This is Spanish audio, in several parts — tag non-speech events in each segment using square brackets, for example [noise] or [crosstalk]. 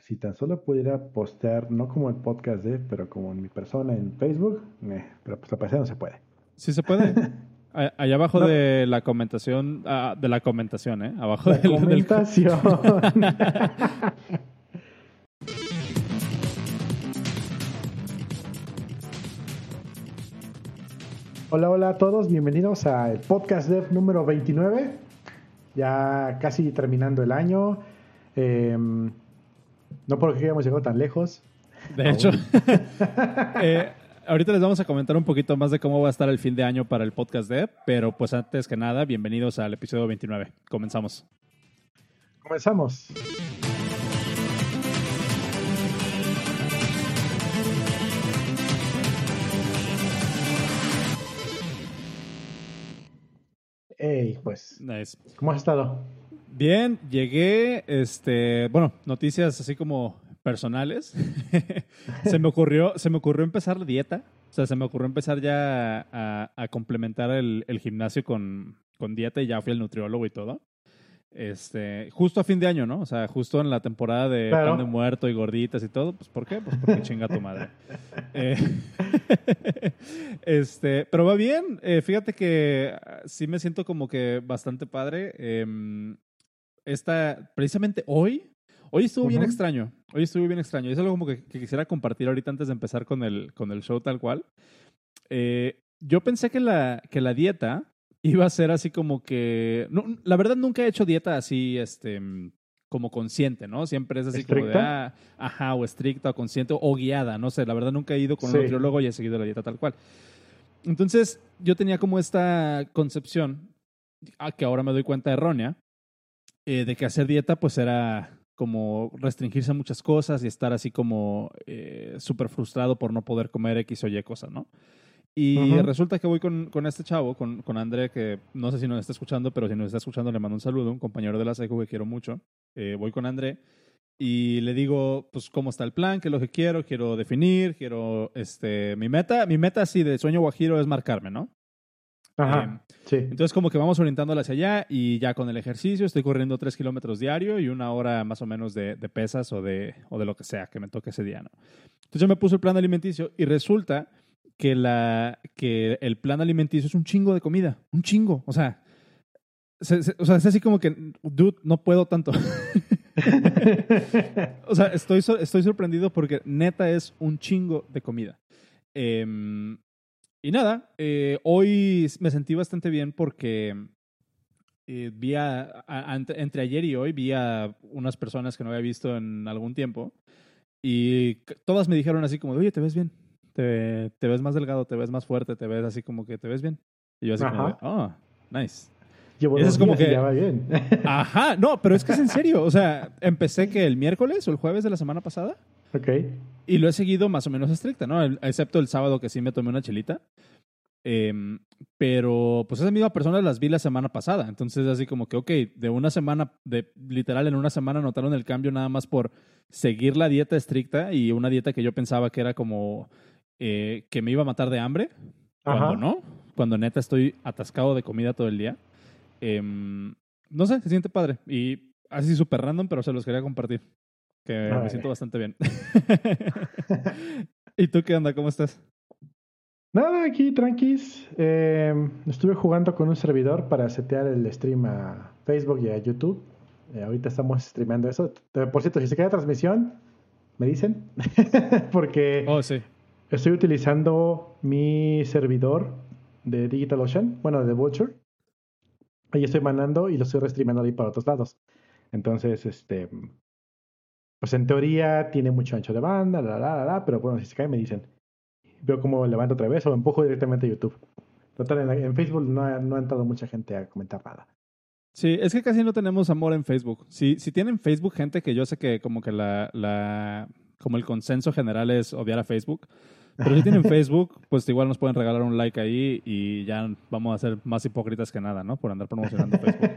si tan solo pudiera postear, no como el podcast de, pero como en mi persona en Facebook, eh, pero pues la pasada no se puede. Sí se puede. [laughs] Allá abajo de la comentación, ah, de la comentación, ¿eh? Abajo la del, comentación. [laughs] hola, hola a todos, bienvenidos al podcast Dev número 29. Ya casi terminando el año. Em, no porque hayamos llegado tan lejos. De hecho, [laughs] eh, ahorita les vamos a comentar un poquito más de cómo va a estar el fin de año para el podcast de, pero pues antes que nada, bienvenidos al episodio 29. Comenzamos. Comenzamos. Hey, pues. Nice. ¿Cómo has estado? Bien, llegué, este, bueno, noticias así como personales. [laughs] se me ocurrió, se me ocurrió empezar la dieta. O sea, se me ocurrió empezar ya a, complementar el, gimnasio con, con, dieta y ya fui al nutriólogo y todo. Este, justo a fin de año, ¿no? O sea, justo en la temporada de pan de muerto y gorditas y todo. Pues, ¿por qué? Pues porque chinga tu madre. [laughs] Eh, [laughs] este, pero va bien. Eh, fíjate que ah, sí me siento como que bastante padre. Em, esta, precisamente hoy, Hoy estuvo bien extraño. Hoy estuvo bien extraño. Es algo como que, quisiera compartir ahorita antes de empezar con el, con el show tal cual. Eh, yo pensé que la, que la dieta [laughs] iba a ser así como que... No, la verdad nunca he hecho dieta así, este, como consciente, ¿no? Siempre es así como de, ah, ajá, o estricta, o consciente, o guiada, no sé. La verdad nunca he ido con un nutriólogo y he seguido la dieta tal cual. Entonces, yo tenía como esta concepción, a que ahora me doy cuenta errónea, eh, de que hacer dieta pues era como restringirse a muchas cosas y estar así como eh, súper frustrado por no poder comer X o Y cosas, ¿no? Y resulta que voy con, con este chavo, con, con, André, que no sé si nos está escuchando, pero si nos está escuchando le mando un saludo, un compañero de la SECU que quiero mucho. Eh, voy con André y le digo, pues, cómo está el plan, qué es lo que quiero, quiero definir, quiero, este, mi meta, mi meta así de sueño guajiro es marcarme, ¿no? Ajá, em, sí. Entonces como que vamos orientándola hacia allá y ya con el ejercicio estoy corriendo tres kilómetros diario y una hora más o menos de, pesas o de, o de lo que sea que me toque ese día, ¿no? Entonces yo me puse el plan alimenticio y resulta que, la, que el plan alimenticio es un chingo de comida, un chingo, o sea, o sea, es así como que, dude, no puedo tanto. [laughs] o sea, estoy, estoy sorprendido porque neta es un chingo de comida. Eh, y nada, eh, hoy me sentí bastante bien porque eh, vi a, entre ayer y hoy vi a unas personas que no había visto en algún tiempo y todas me dijeron así como, oye, te ves bien, te, te ves más delgado, te ves más fuerte, te ves así como que te ves bien. Y yo así como, oh, nice. Llevo es como que ya va bien. Ajá, no, pero es que es en serio. O sea, empecé que el miércoles o el jueves de la semana pasada. Ok. Y lo he seguido más o menos estricta, ¿no? excepto el sábado que sí me tomé una chelita. Em, pero pues esa misma persona las vi la semana pasada. Entonces, así como que, ok, de una semana, de literal, en una semana notaron el cambio nada más por seguir la dieta estricta y una dieta que yo pensaba que era como eh, que me iba a matar de hambre. Cuando no, cuando neta estoy atascado de comida todo el día. Em, no sé, se siente padre. Y así súper random, pero se los quería compartir. Que me siento bastante bien. [laughs] ¿Y tú qué onda? ¿Cómo estás? Nada, aquí tranquis. Em, estuve jugando con un servidor para setear el stream a Facebook y a YouTube. Eh, ahorita estamos streamando eso. Por cierto, si se queda transmisión, me dicen. [laughs] Porque oh, sí. estoy utilizando mi servidor de DigitalOcean, bueno, de Vulture. Ahí estoy mandando y lo estoy restreamando ahí para otros lados. Entonces, este, pues en teoría tiene mucho ancho de banda, la, la, la, pero bueno, si se cae me dicen. Veo cómo levanto otra vez o empujo directamente a YouTube. Total, en, Facebook no ha, no ha entrado mucha gente a comentar nada. Sí, es que casi no tenemos amor en Facebook. Si, si tienen Facebook gente que yo sé que como que la, la como el consenso general es odiar a Facebook. Pero si tienen [laughs] Facebook, pues igual nos pueden regalar un like ahí y ya vamos a ser más hipócritas que nada, ¿no? Por andar promocionando Facebook.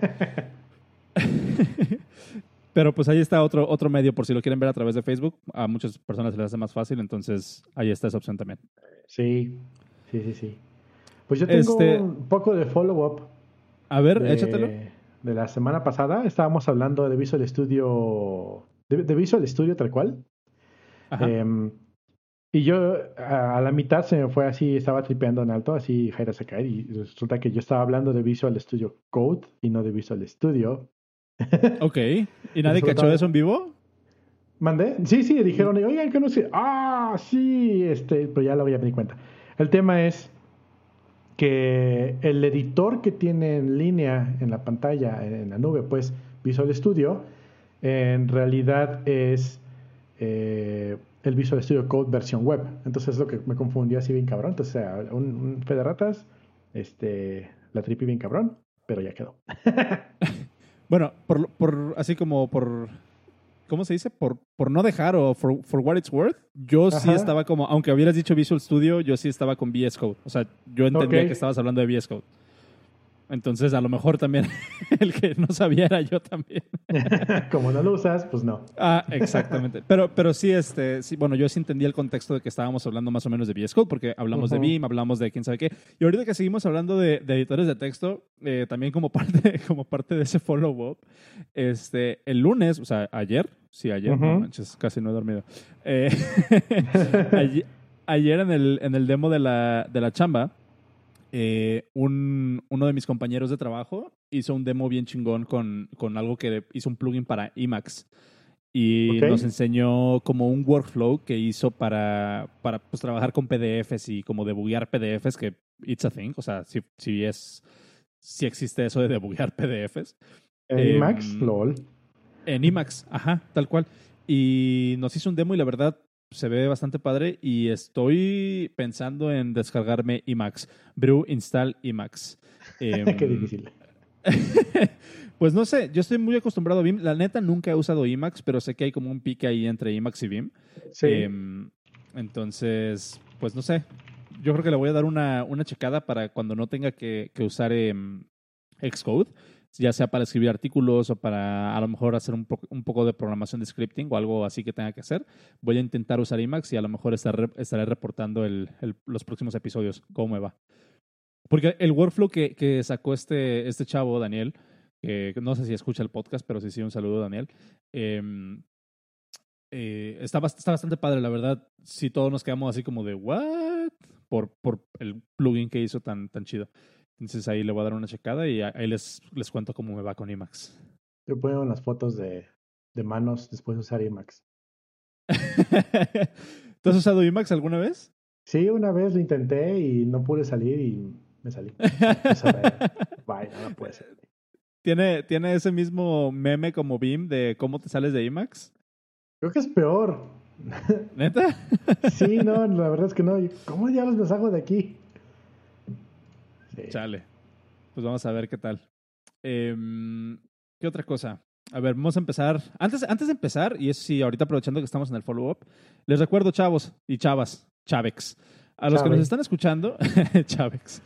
[laughs] Pero pues ahí está otro, otro medio por si lo quieren ver a través de Facebook. A muchas personas se les hace más fácil, entonces ahí está esa opción también. Sí, sí, sí, sí. Pues yo tengo este un poco de follow-up. A ver, échatelo. De la semana pasada estábamos hablando de Visual Studio de, Visual Studio tal cual. Em, y yo a, la mitad se me fue así, estaba tripeando en alto, así Jaira se cae y resulta que yo estaba hablando de Visual Studio Code y no de Visual Studio. Ok, ¿y nadie cachó eso en vivo? ¿Mandé? Sí, sí, dijeron, oigan, que no sé. Ah, sí, este, pero ya lo voy a dar cuenta. El tema es que el editor que tiene en línea en la pantalla, en la nube, pues Visual Studio, en realidad es eh, el Visual Studio Code versión web. Entonces es lo que me confundió así bien cabrón. Entonces, o sea, un, un fe de ratas, este, la tripi bien cabrón, pero ya quedó. [laughs] bueno, por, por, así como por ¿cómo se dice? Por, por no dejar o for, for what it's worth, yo sí estaba como, aunque hubieras dicho Visual Studio, yo sí estaba con VS Code. O sea, yo entendía que estabas hablando de VS Code. Entonces, a lo mejor también [laughs] el que no sabía era yo también. [laughs] Como no lo usas, pues no. Ah, exactamente. Pero, pero sí, este, sí, bueno, yo sí entendí el contexto de que estábamos hablando más o menos de VS Code, porque hablamos de Vim, hablamos de quién sabe qué. Y ahorita que seguimos hablando de, editores de texto, eh, también como [laughs] parte, como parte de ese follow-up, este, el lunes, o sea, ayer, sí, ayer, no manches, casi no he dormido. Eh, ayer, en, el, en el demo de la, de la chamba, eh, un, uno de mis compañeros de trabajo hizo un demo bien chingón con, con algo que hizo un plugin para Emacs. Y nos enseñó como un workflow que hizo para, para pues, trabajar con PDFs y como debuguear PDFs, que it's a thing. O sea, si, si es, si existe eso de debuguear PDFs. En Emacs, em, lol. En Emacs, ajá, tal cual. Y nos hizo un demo y la verdad se ve bastante padre y estoy pensando en descargarme Emacs. Brew install Emacs. [laughs] Qué em, difícil. [laughs] pues no sé, yo estoy muy acostumbrado a Vim. La neta nunca he usado Emacs, pero sé que hay como un pique ahí entre Emacs y Vim. Sí. Em, entonces, pues no sé. Yo creo que le voy a dar una, una checada para cuando no tenga que, que usar em, Xcode ya sea para escribir artículos o para a lo mejor hacer un, un, poco de programación de scripting o algo así que tenga que hacer, voy a intentar usar Emacs y a lo mejor estaré, estaré reportando el, los próximos episodios, cómo me va. Porque el workflow que, que sacó este, este chavo, Daniel, que no sé si escucha el podcast, pero sí, sí, un saludo, Daniel. Em, eh, está, está, bastante padre, la verdad. Si todos nos quedamos así como de, ¿what? Por, por el plugin que hizo tan, tan chido. Entonces ahí le voy a dar una checada y ahí les, les cuento cómo me va con IMAX. Yo pongo unas fotos de, de manos después de usar IMAX. [laughs] ¿Tú has usado IMAX alguna vez? Sí, una vez lo intenté y no pude salir y me salí. Vaya, [laughs] no puede ser. ¿Tiene, ¿Tiene ese mismo meme como BIM de cómo te sales de IMAX? Creo que es peor. ¿Neta? [laughs] sí, no, la verdad es que no. ¿Cómo diablos me salgo de aquí? Chale. Pues vamos a ver qué tal. Em, ¿Qué otra cosa? A ver, vamos a empezar. Antes, antes de empezar, y es sí, ahorita aprovechando que estamos en el follow-up, les recuerdo, chavos y chavas, chavex, a los que nos están escuchando, [laughs] chavex,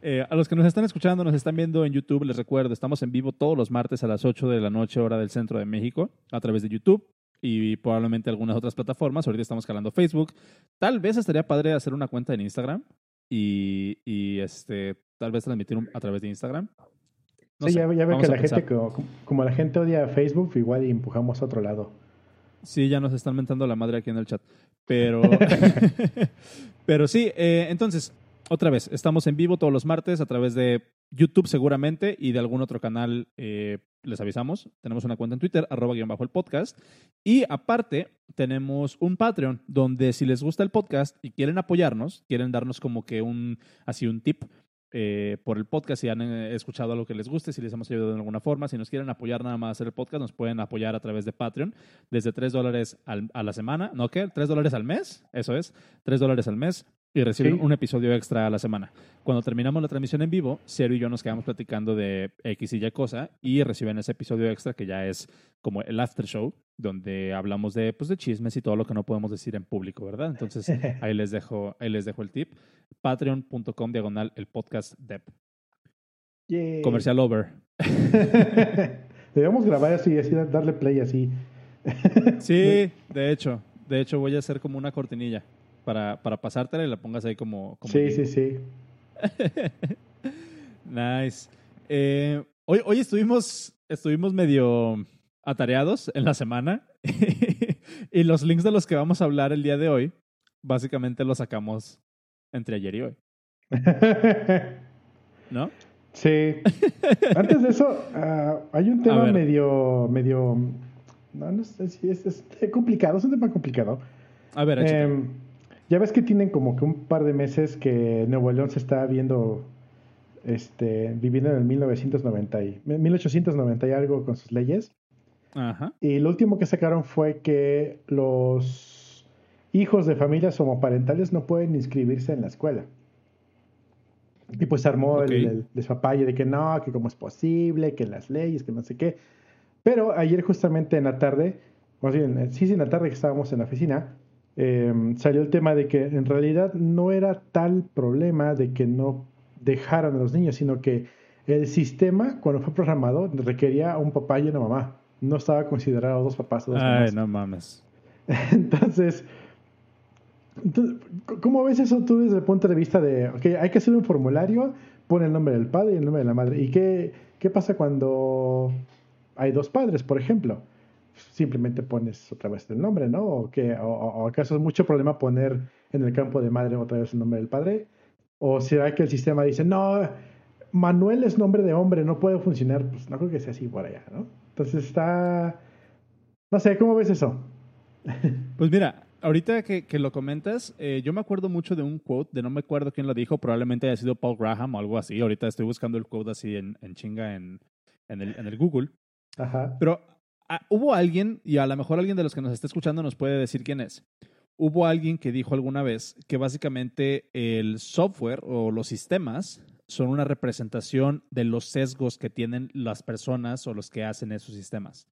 eh, a los que nos están escuchando, nos están viendo en YouTube, les recuerdo, estamos en vivo todos los martes a las 8 de la noche, hora del centro de México, a través de YouTube y probablemente algunas otras plataformas. Ahorita estamos calando Facebook. Tal vez estaría padre hacer una cuenta en Instagram y, y este, tal vez transmitir a través de Instagram. sí, ya, ya veo que la gente, como, la gente odia Facebook, igual y empujamos a otro lado. Sí, ya nos están mentando la madre aquí en el chat. Pero, [laughs] [laughs] pero sí, eh, entonces, otra vez, estamos en vivo todos los martes a través de YouTube seguramente y de algún otro canal eh, les avisamos. Tenemos una cuenta en Twitter, arroba guion bajo el podcast. Y aparte, tenemos un Patreon donde si les gusta el podcast y quieren apoyarnos, quieren darnos como que un, así un tip, eh, por el podcast, si han eh, escuchado algo que les guste, si les hemos ayudado de alguna forma, si nos quieren apoyar nada más hacer el podcast, nos pueden apoyar a través de Patreon, desde 3 dólares a la semana, ¿no qué? 3 dólares al mes, eso es, 3 dólares al mes y reciben un episodio extra a la semana. Cuando terminamos la transmisión en vivo, Cero y yo nos quedamos platicando de X y Y cosa y reciben ese episodio extra que ya es como el after show, donde hablamos de, pues, de chismes y todo lo que no podemos decir en público, ¿verdad? Entonces [laughs] ahí les dejo, ahí les dejo el tip. Patreon.com diagonal el podcast Dep. Comercial over. [laughs] Debemos grabar así, así, darle play así. sí, [laughs] de hecho. De hecho, voy a hacer como una cortinilla para, para pasártela y la pongas ahí como... sí, sí, sí, [laughs] nice. Eh, hoy, hoy estuvimos, estuvimos medio atareados en la semana [laughs] y los links de los que vamos a hablar el día de hoy, básicamente los sacamos entre ayer y hoy. [laughs] ¿No? Sí. Antes de eso, ah, hay un tema medio, medio, no, sé si es, complicado, es un tema complicado. A ver, eh, ya ves que tienen como que un par de meses que Nuevo León se está viendo, este, viviendo en el 1990 y, 1890 y algo con sus leyes. Ajá. Y lo último que sacaron fue que los hijos de familias homoparentales no pueden inscribirse en la escuela. Y pues armó el, el, de que no, que cómo es posible, que las leyes, que no sé qué. Pero ayer justamente en la tarde, más bien, sí, sí, en la tarde que estábamos en la oficina, em, salió el tema de que en realidad no era tal problema de que no dejaran a los niños, sino que el sistema, cuando fue programado, requería a un papá y una mamá. No estaba considerado dos papás o dos Ay, no mames. [laughs] Entonces, ¿Cómo ves eso tú desde el punto de vista de, ok, hay que hacer un formulario, pone el nombre del padre y el nombre de la madre? ¿Y qué, qué pasa cuando hay dos padres, por ejemplo? Simplemente pones otra vez el nombre, ¿no? ¿O, qué? ¿O, acaso es mucho problema poner en el campo de madre otra vez el nombre del padre? ¿O será que el sistema dice, no, Manuel es nombre de hombre, no puede funcionar? Pues no creo que sea así por allá, ¿no? Entonces está... No sé, ¿cómo ves eso? [laughs] Pues mira, ahorita que, lo comentas, eh, yo me acuerdo mucho de un quote, de no me acuerdo quién lo dijo, probablemente haya sido Paul Graham o algo así. Ahorita estoy buscando el quote así en, chinga en, en, el, Google. Ajá. Pero ah, hubo alguien, y a lo mejor alguien de los que nos está escuchando nos puede decir quién es. Hubo alguien que dijo alguna vez que básicamente el software o los sistemas son una representación de los sesgos que tienen las personas o los que hacen esos sistemas.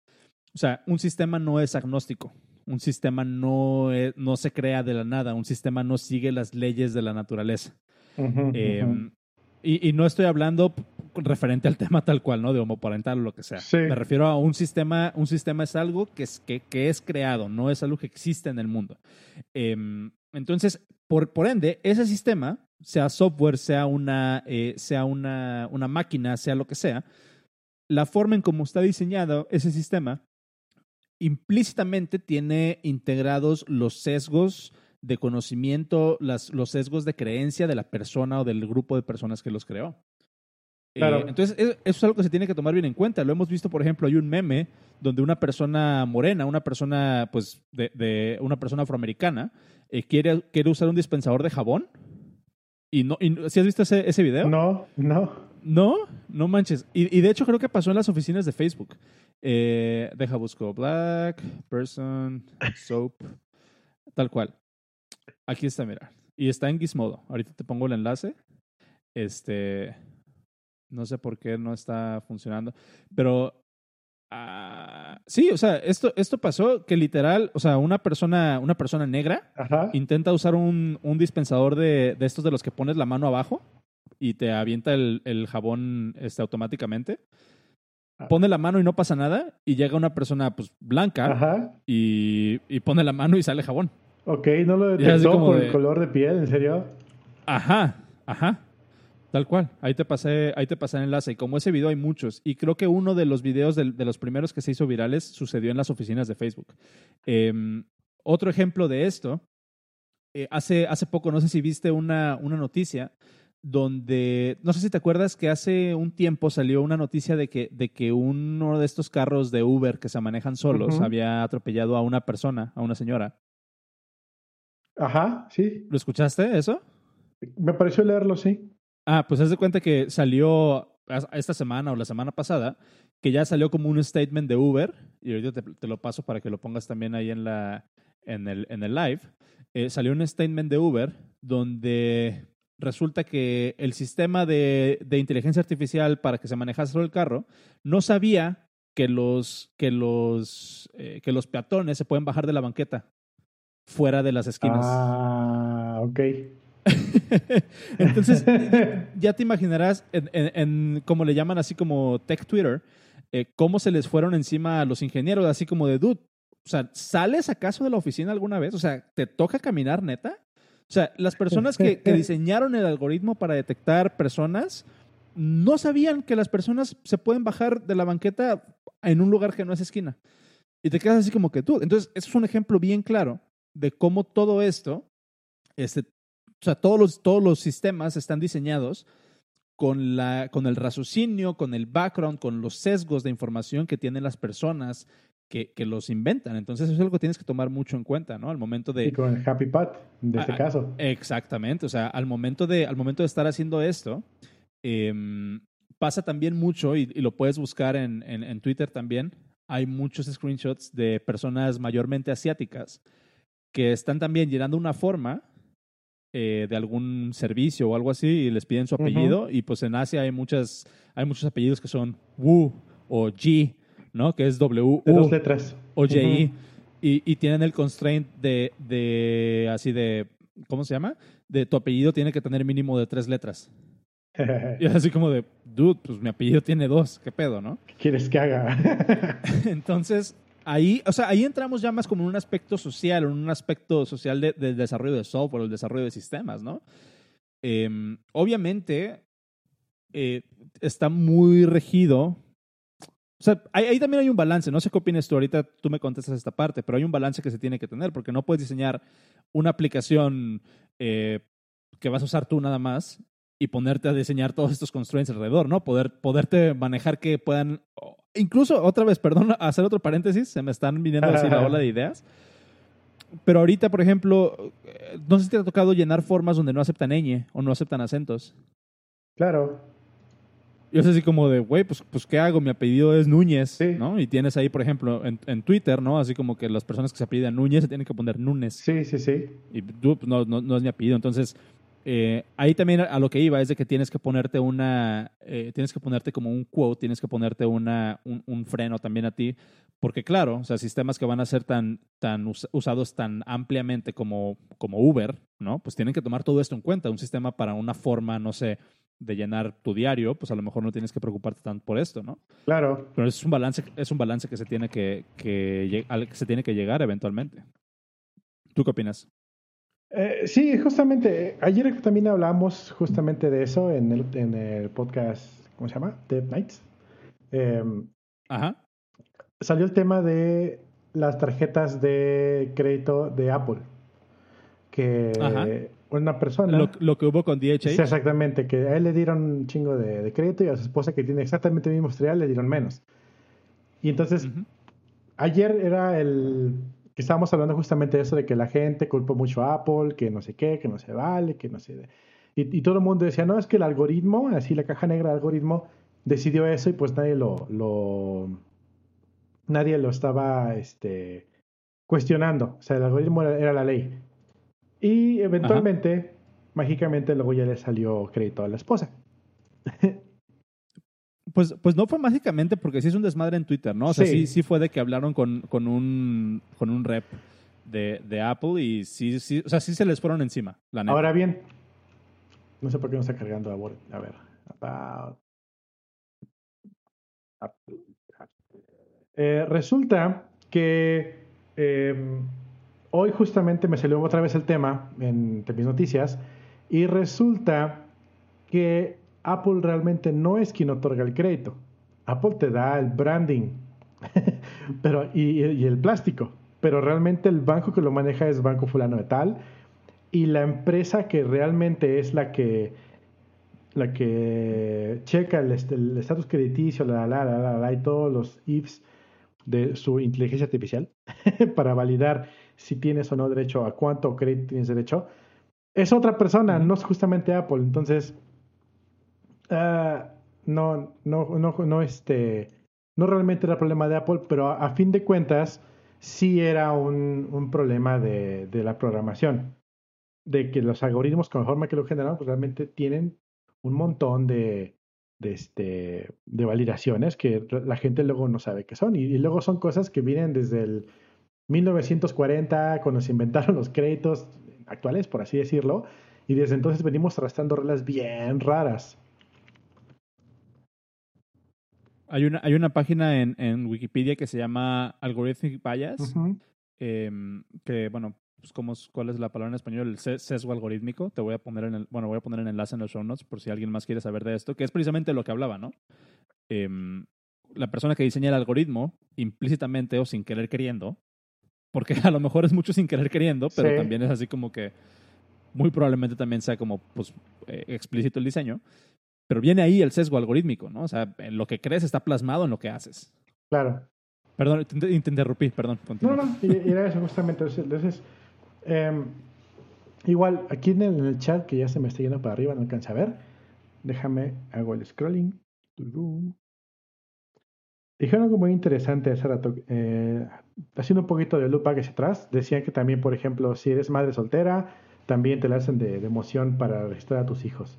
O sea, un sistema no es agnóstico. Un sistema no, no se crea de la nada, un sistema no sigue las leyes de la naturaleza. Em, y, no estoy hablando referente al [laughs] tema tal cual, ¿no? De homoparental o lo que sea. Me refiero a un sistema, un sistema es algo que es, que, que es creado, no es algo que existe en el mundo. Em, entonces, por, por ende, ese sistema, sea software, sea una, eh, sea una, una máquina, sea lo que sea, la forma en cómo está diseñado ese sistema implícitamente tiene integrados los sesgos de conocimiento, las, los sesgos de creencia de la persona o del grupo de personas que los creó. Eh, entonces, eso es algo que se tiene que tomar bien en cuenta. Lo hemos visto, por ejemplo, hay un meme donde una persona morena, una persona, pues, de, una persona afroamericana, eh, quiere, quiere usar un dispensador de jabón. Y no, y, has visto ese, ese video? No, no. No, no manches. Y, y, de hecho creo que pasó en las oficinas de Facebook. Eh, deja busco Black Person Soap. Tal cual. Aquí está, mira. Y está en Gizmodo. Ahorita te pongo el enlace. Este. No sé por qué no está funcionando. Pero. Uh, sí, o sea, esto, esto pasó que literal, o sea, una persona, una persona negra intenta usar un, un dispensador de, de, estos de los que pones la mano abajo y te avienta el, el jabón este, automáticamente. Ah. pone la mano y no pasa nada, y llega una persona pues blanca Y, y, pone la mano y sale jabón. Ok, no lo detectó por el color de piel, ¿en serio? Ajá, ajá. Tal cual. Ahí te pasé, ahí te pasé el enlace. Y como ese video hay muchos. Y creo que uno de los videos de, los primeros que se hizo virales sucedió en las oficinas de Facebook. Em, otro ejemplo de esto, eh, hace, hace poco, no sé si viste una, una noticia donde, no sé si te acuerdas que hace un tiempo salió una noticia de que, de que uno de estos carros de Uber que se manejan solos había atropellado a una persona, a una señora. Ajá, sí. ¿Lo escuchaste eso? Me pareció leerlo, sí. Ah, pues haz de cuenta que salió esta semana o la semana pasada, que ya salió como un statement de Uber, y ahorita te, lo paso para que lo pongas también ahí en, la, en, el, en el live. Eh, salió un statement de Uber donde resulta que el sistema de, inteligencia artificial para que se manejase solo el carro no sabía que los, que los, eh, que los peatones se pueden bajar de la banqueta fuera de las esquinas. Ah, ok. [laughs] Entonces, ya te imaginarás, en, como le llaman así como tech Twitter, eh, cómo se les fueron encima a los ingenieros, así como de, dude, o sea, ¿sales acaso de la oficina alguna vez? O sea, ¿te toca caminar neta? O sea, las personas que, diseñaron el algoritmo para detectar personas no sabían que las personas se pueden bajar de la banqueta en un lugar que no es esquina. Y te quedas así como que tú. Entonces, eso es un ejemplo bien claro de cómo todo esto, este, o sea, todos los, todos los sistemas están diseñados con, la, con el raciocinio, con el background, con los sesgos de información que tienen las personas que, que, los inventan. Entonces, eso es algo que tienes que tomar mucho en cuenta, ¿no? Al momento de... Y con el Happy Pat, de este caso. Exactamente. O sea, al momento de, al momento de estar haciendo esto, eh, pasa también mucho, y, y lo puedes buscar en, en, en, Twitter también, hay muchos screenshots de personas mayormente asiáticas que están también llenando una forma eh, de algún servicio o algo así y les piden su apellido. Uh -huh. Y pues en Asia hay, muchas, hay muchos apellidos que son Wu o Ji, ¿no? Que es W. -U de dos letras. O J. Uh -huh. y, y, tienen el constraint de, de, así de, ¿cómo se llama? De tu apellido tiene que tener mínimo de tres letras. [laughs] y así como de, dude, pues mi apellido tiene dos, ¿qué pedo, no? ¿Qué quieres que haga? [laughs] Entonces, ahí, o sea, ahí entramos ya más como en un aspecto social, en un aspecto social del de desarrollo de software, el desarrollo de sistemas, ¿no? Eh, obviamente, eh, está muy regido. O sea, ahí, ahí, también hay un balance. No sé qué opinas tú. Ahorita tú me contestas esta parte, pero hay un balance que se tiene que tener, porque no puedes diseñar una aplicación eh, que vas a usar tú nada más y ponerte a diseñar todos estos constraints alrededor, ¿no? Poder, poderte manejar que puedan, incluso otra vez, perdón, [laughs] hacer otro paréntesis, se me están viniendo así la [laughs] ola de ideas. Pero ahorita, por ejemplo, no sé si te ha tocado llenar formas donde no aceptan ñ o no aceptan acentos. Claro. Yo es así como de, güey, pues, pues, ¿qué hago? Mi apellido es Núñez, sí. ¿no? Y tienes ahí, por ejemplo, en, en, Twitter, ¿no? Así como que las personas que se apellidan Núñez se tienen que poner Núñez. Sí, sí, sí. Y tú, pues, no, no, no es mi apellido. Entonces, eh, ahí también a lo que iba es de que tienes que ponerte una, eh, tienes que ponerte como un quote, tienes que ponerte una, un, un, freno también a ti, porque claro, o sea, sistemas que van a ser tan, tan us usados tan ampliamente como, como Uber, ¿no? Pues tienen que tomar todo esto en cuenta. Un sistema para una forma, no sé, de llenar tu diario, pues a lo mejor no tienes que preocuparte tanto por esto, ¿no? Claro. Pero es un balance, es un balance que se tiene que, que, al que se tiene que llegar eventualmente. ¿Tú qué opinas? Eh, sí, justamente, ayer también hablamos justamente de eso en el, en el podcast, ¿cómo se llama? Dead Nights. Eh, Ajá. Salió el tema de las tarjetas de crédito de Apple. Que Ajá. una persona... Lo, lo, que hubo con. Sí, exactamente, que a él le dieron un chingo de, de, crédito y a su esposa que tiene exactamente el mismo historial le dieron menos. Y entonces, uh -huh. ayer era el que estábamos hablando justamente de eso, de que la gente culpó mucho a Apple, que no sé qué, que no se vale, que no sé... Y, y, todo el mundo decía, no, es que el algoritmo, así la caja negra del algoritmo, decidió eso y pues nadie lo... lo nadie lo estaba este, cuestionando. O sea, el algoritmo era, era la ley. Y eventualmente, Ajá. mágicamente, luego ya le salió crédito a la esposa. [laughs] Pues, pues no fue mágicamente porque sí es un desmadre en Twitter, ¿no? O sea, sí, sí, sí fue de que hablaron con, con, un, con un rep de, de, Apple y sí, sí, o sea, sí se les fueron encima, la neta. Ahora bien, no sé por qué no está cargando a ver, a ver, about... Eh, resulta que eh, hoy justamente me salió otra vez el tema en mis noticias y resulta que Apple realmente no es quien otorga el crédito. Apple te da el branding [laughs] pero, y, y, el plástico, pero realmente el banco que lo maneja es Banco Fulano de Tal y la empresa que realmente es la que la que checa el estatus crediticio, la, la, la, la, la, y todos los ifs de su inteligencia artificial [laughs] para validar si tienes o no derecho a cuánto crédito tienes derecho, es otra persona, no es justamente Apple. Entonces, Uh, no, no, no, no, este, no realmente era problema de Apple, pero a, a fin de cuentas sí era un, un problema de, de, la programación, de que los algoritmos con la forma que lo generaron pues realmente tienen un montón de, de, este, de validaciones que la gente luego no sabe qué son y, y luego son cosas que vienen desde el 1940 cuando se inventaron los créditos actuales, por así decirlo, y desde entonces venimos arrastrando reglas bien raras. Hay una, hay una página en, en Wikipedia que se llama Algorithmic Bias, uh -huh. eh, que, bueno, pues, ¿cómo, ¿cuál es la palabra en español? El sesgo algorítmico. Te voy a poner en el, bueno, voy a poner el enlace en los show notes por si alguien más quiere saber de esto, que es precisamente lo que hablaba, ¿no? Em, la persona que diseña el algoritmo, implícitamente o sin querer queriendo, porque a lo mejor es mucho sin querer queriendo, pero también es así como que muy probablemente también sea como pues, eh, explícito el diseño, pero viene ahí el sesgo algorítmico, ¿no? O sea, en lo que crees está plasmado en lo que haces. Claro. Perdón, te, interrumpí, perdón. No, no, y, era eso justamente. Entonces, em, igual, aquí en el, chat, que ya se me está yendo para arriba, no alcanza a ver, déjame, hago el scrolling. Dijeron algo muy interesante hace rato, eh, haciendo un poquito de lupa hacia atrás, decían que también, por ejemplo, si eres madre soltera, también te la hacen de, de emoción para registrar a tus hijos.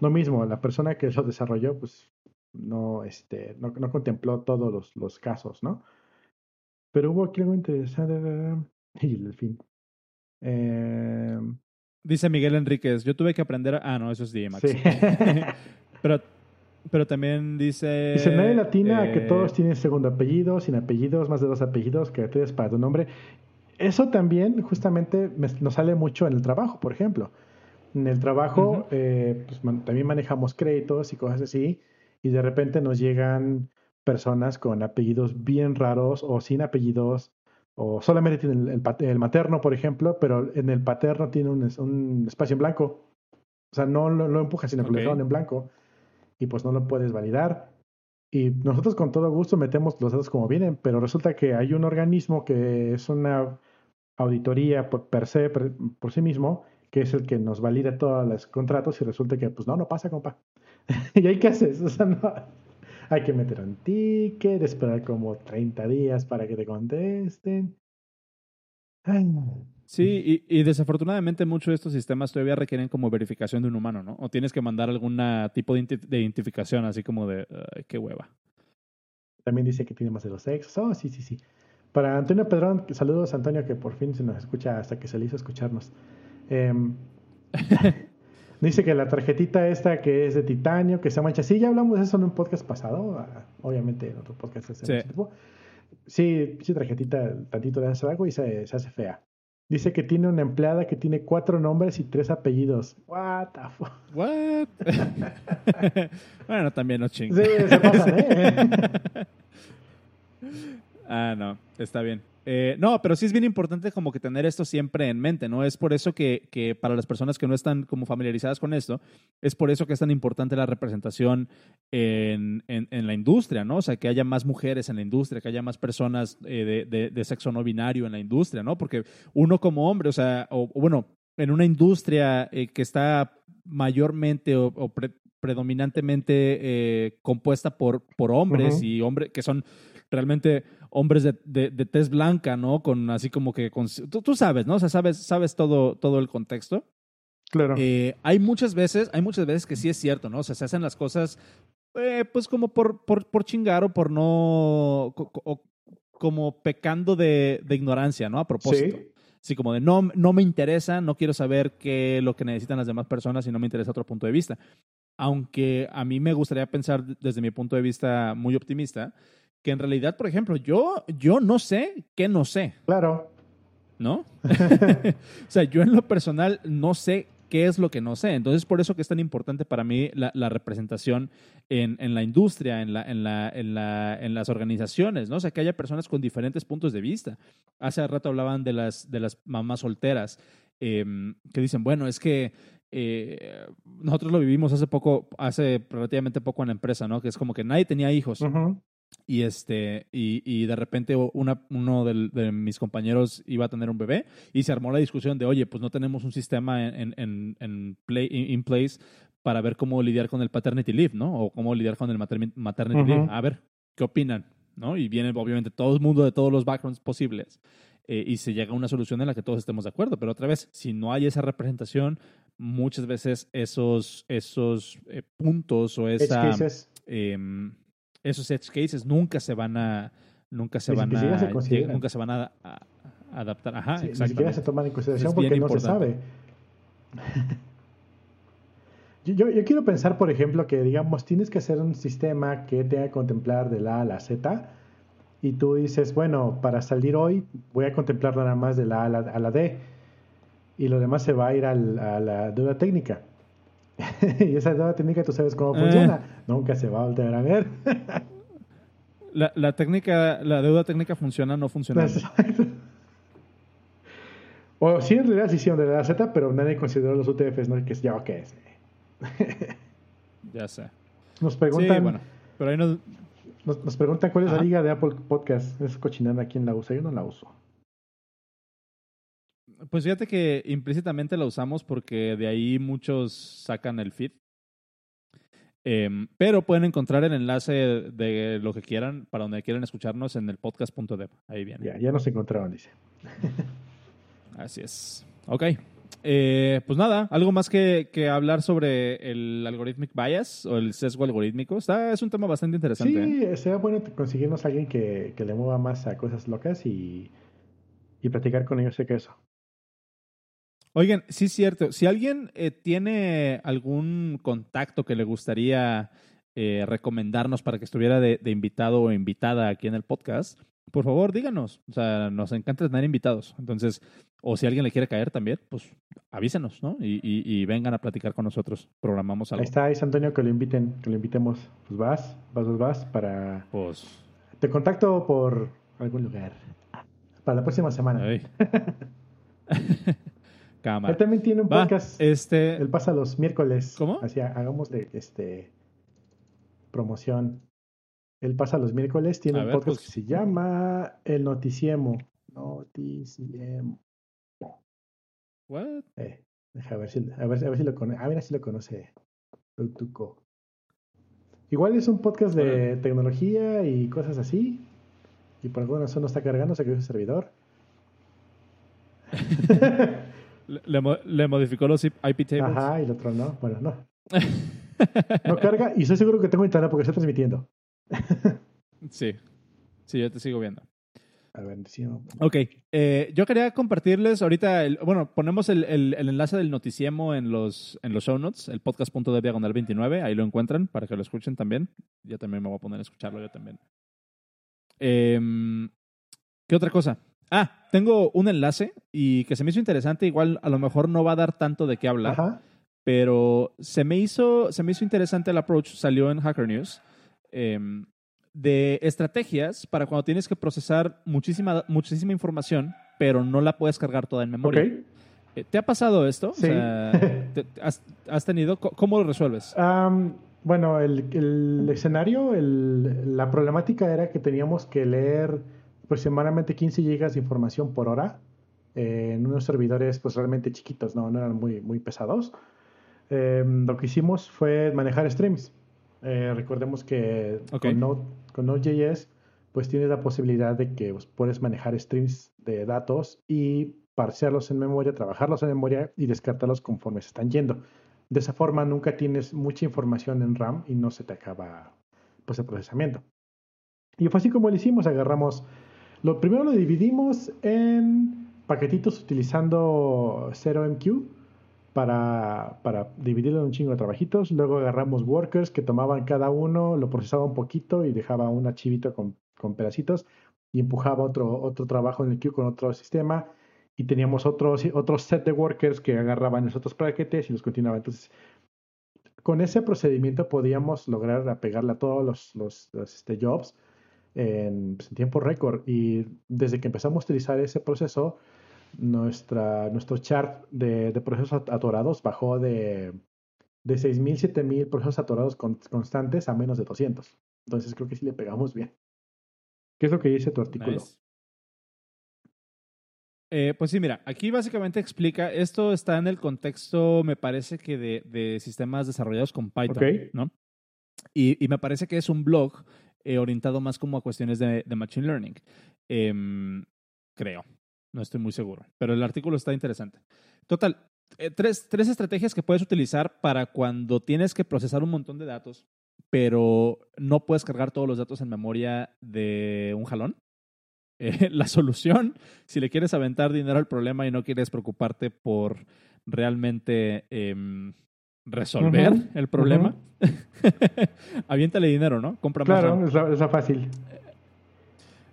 Lo mismo, la persona que lo desarrolló, pues no, este, no, no contempló todos los, los, casos, ¿no? Pero hubo aquí algo interesante. [laughs] Y el fin. Eh, Dice Miguel Enríquez, yo tuve que aprender. A... Ah, no, eso es DMAX. Sí. [laughs] pero, pero también dice. Dice nadie latina que todos eh, tienen segundo apellido, sin apellidos, más de dos apellidos, que tienes para tu nombre. Eso también, justamente, nos sale mucho en el trabajo, por ejemplo. En el trabajo, eh, pues, también manejamos créditos y cosas así, y de repente nos llegan personas con apellidos bien raros o sin apellidos, o solamente tienen el, materno, por ejemplo, pero en el paterno tiene un, espacio en blanco. O sea, no lo, empujas, sino que lo dejaron en blanco, y pues no lo puedes validar. Y nosotros con todo gusto metemos los datos como vienen, pero resulta que hay un organismo que es una auditoría por, per se, por sí mismo, que es el que nos valida todos los contratos y resulta que, pues no, no pasa, compa. [laughs] ¿Y ahí qué haces? O sea, no, hay que meter un ticket, esperar como 30 días para que te contesten. Sí, y, desafortunadamente muchos de estos sistemas todavía requieren como verificación de un humano, ¿no? O tienes que mandar algún tipo de, identificación, así como de, qué hueva. También dice que tiene más de los sexos. Oh, sí, sí, sí. Para Antonio Pedrón, saludos Antonio, que por fin se nos escucha hasta que se le hizo escucharnos. Em, [laughs] dice que la tarjetita esta que es de titanio, que se mancha. Sí, ya hablamos de eso en un podcast pasado, ah, obviamente en otro podcast. Sí. sí, sí, tarjetita tantito de hace algo y se, hace fea. Dice que tiene una empleada que tiene cuatro nombres y tres apellidos. What the fuck? What? [laughs] bueno, también no chingues. Sí, se pasa, ¿eh? [laughs] ah, no, está bien. Eh, no, pero sí es bien importante como que tener esto siempre en mente, ¿no? Es por eso que, que, para las personas que no están como familiarizadas con esto, es por eso que es tan importante la representación en, en, la industria, ¿no? O sea, que haya más mujeres en la industria, que haya más personas eh, de, de, sexo no binario en la industria, ¿no? Porque uno como hombre, o sea, o, bueno, en una industria eh, que está mayormente o, predominantemente compuesta por, por hombres y hombres que son realmente hombres de, de, de, tez blanca, ¿no? Con así como que, con, tú, sabes, ¿no? O sea, sabes, sabes todo, todo el contexto. Claro. Eh, hay muchas veces, hay muchas veces que sí es cierto, ¿no? O sea, se hacen las cosas, eh, pues como por, por, por, chingar o por no, o, como pecando de, de, ignorancia, ¿no? A propósito. Sí. Así como de no, no me interesa, no quiero saber qué lo que necesitan las demás personas y no me interesa otro punto de vista. Aunque a mí me gustaría pensar desde mi punto de vista muy optimista, que en realidad, por ejemplo, yo, yo no sé qué no sé. Claro. ¿No? [laughs] [laughs] o sea, yo en lo personal no sé qué es lo que no sé. Entonces, por eso que es tan importante para mí la, la representación en, en, la industria, en, la, en, la, en, la, en las organizaciones, ¿no? O sea, que haya personas con diferentes puntos de vista. Hace rato hablaban de las, de las mamás solteras em, que dicen, bueno, es que eh, nosotros lo vivimos hace poco, hace relativamente poco en la empresa, ¿no? Que es como que nadie tenía hijos. Y, este, y, y de repente una, uno de, mis compañeros iba a tener un bebé y se armó la discusión de, oye, pues no tenemos un sistema en, en, en play, in place para ver cómo lidiar con el paternity leave, ¿no? O cómo lidiar con el maternity leave. A ver, ¿qué opinan? ¿no? Y viene obviamente todo el mundo de todos los backgrounds posibles. Eh, y se llega a una solución en la que todos estemos de acuerdo. Pero otra vez, si no hay esa representación, muchas veces esos, esos eh, puntos o esa esos edge cases nunca se van a nunca se van a nunca se van a, adaptar. Ajá sí, ni siquiera se toman en consideración porque no se sabe. [laughs] Yo, yo, quiero pensar por ejemplo que digamos tienes que hacer un sistema que tenga que contemplar de la A a la Z y tú dices, bueno, para salir hoy voy a contemplar nada más de la A a la, D y lo demás se va a ir a la deuda técnica. [laughs] y esa deuda técnica tú sabes cómo funciona, eh. nunca se va a volver a ver. [laughs] la, la, técnica, la deuda técnica funciona, no funciona. O sí, en realidad sí hicieron de la Z, pero nadie consideró los UTFs, ¿no? Que es ya, ok. [laughs] ya sé. Nos preguntan. Sí, bueno, pero ahí nos, nos, preguntan cuál es la liga de Apple Podcast. Es cochinada, ¿quién la usa? Yo no la uso. Pues fíjate que implícitamente la usamos porque de ahí muchos sacan el feed. Em, pero pueden encontrar el enlace de lo que quieran para donde quieran escucharnos en el podcast.dev. Ahí viene. Ya, ya nos encontraron, dice. [laughs] Así es. Ok. Eh, pues nada, algo más que, que, hablar sobre el algorithmic bias o el sesgo algorítmico. Está, es un tema bastante interesante. Sí, ¿eh? sería bueno conseguirnos a alguien que, que, le mueva más a cosas locas y, y platicar con ellos que eso. Oigan, sí es cierto. Si alguien eh, tiene algún contacto que le gustaría eh, recomendarnos para que estuviera de, de, invitado o invitada aquí en el podcast, por favor, díganos. O sea, nos encanta tener invitados. Entonces, o si alguien le quiere caer también, pues avísenos, ¿no? Y, y, vengan a platicar con nosotros. Programamos algo. Ahí está, ahí Antonio, que lo inviten, que lo invitemos. Pues vas, vas, vas, vas para... Pues... Te contacto por algún lugar. Para la próxima semana. [laughs] Cámara. Él también tiene un podcast. Este... Él pasa los miércoles. ¿Cómo? Así, hagamos de este promoción. Él pasa los miércoles, tiene un podcast pues. que se llama El Noticiemo. Noticiemo. What? Eh, deja ver si, a ver, a ver si lo conoce. A ver si lo conoce. Igual es un podcast de tecnología y cosas así. Y por alguna razón no está cargando, se quedó ese servidor. [laughs] [laughs] le, le, modificó los IP tables. Ajá, y el otro no. Bueno, no. [laughs] no carga y estoy seguro que tengo internet porque está transmitiendo. sí. Sí, yo te sigo viendo. A ver, sí, Ok, eh, yo quería compartirles ahorita, bueno, ponemos el, el, enlace del noticiemo en los, en los show notes, el podcast.de diagonal 29, ahí lo encuentran para que lo escuchen también. Yo también me voy a poner a escucharlo, yo también. Em, ¿Qué otra cosa? Ah, tengo un enlace y que se me hizo interesante, igual a lo mejor no va a dar tanto de qué hablar, pero se me, hizo, se me hizo interesante el approach, salió en Hacker News Em, de estrategias para cuando tienes que procesar muchísima, muchísima información, pero no la puedes cargar toda en memoria. Eh, ¿Te ha pasado esto? Sí. [laughs] has, tenido? ¿Cómo lo resuelves? bueno, el, el escenario, el, la problemática era que teníamos que leer aproximadamente 15 gigas de información por hora eh, en unos servidores pues realmente chiquitos, no, no eran muy, muy pesados. Em, lo que hicimos fue manejar streams. Eh, recordemos que con, Node, pues tienes la posibilidad de que pues, puedes manejar streams de datos y parsearlos en memoria, trabajarlos en memoria y descartarlos conforme se están yendo. De esa forma nunca tienes mucha información en RAM y no se te acaba pues, el procesamiento. Y fue así como lo hicimos, agarramos, lo primero lo dividimos en paquetitos utilizando 0MQ para, para dividirlo en un chingo de trabajitos. Luego agarramos workers que tomaban cada uno, lo procesaba un poquito y dejaba un archivito con, con pedacitos y empujaba otro, otro trabajo en el queue con otro sistema. Y teníamos otro, otro set de workers que agarraban esos otros paquetes y los continuaban. Entonces, con ese procedimiento podíamos lograr apegarle a todos los, los, este, jobs en, pues, en tiempo récord. Y desde que empezamos a utilizar ese proceso, nuestra, nuestro chart de, de procesos atorados bajó de, de 6.000, 7.000 procesos atorados constantes a menos de 200. Entonces creo que sí le pegamos bien. ¿Qué es lo que dice tu artículo? Eh, pues sí, mira, aquí básicamente explica, esto está en el contexto, me parece que de, de sistemas desarrollados con Python, ¿no? Y, y, me parece que es un blog eh, orientado más como a cuestiones de, Machine Learning, eh, creo. No estoy muy seguro, pero el artículo está interesante. Total, eh, tres, tres estrategias que puedes utilizar para cuando tienes que procesar un montón de datos, pero no puedes cargar todos los datos en memoria de un jalón. [laughs] Eh, la solución, si le quieres aventar dinero al problema y no quieres preocuparte por realmente em, resolver el problema, [laughs] aviéntale dinero, ¿no? Compra más. Claro, es fácil.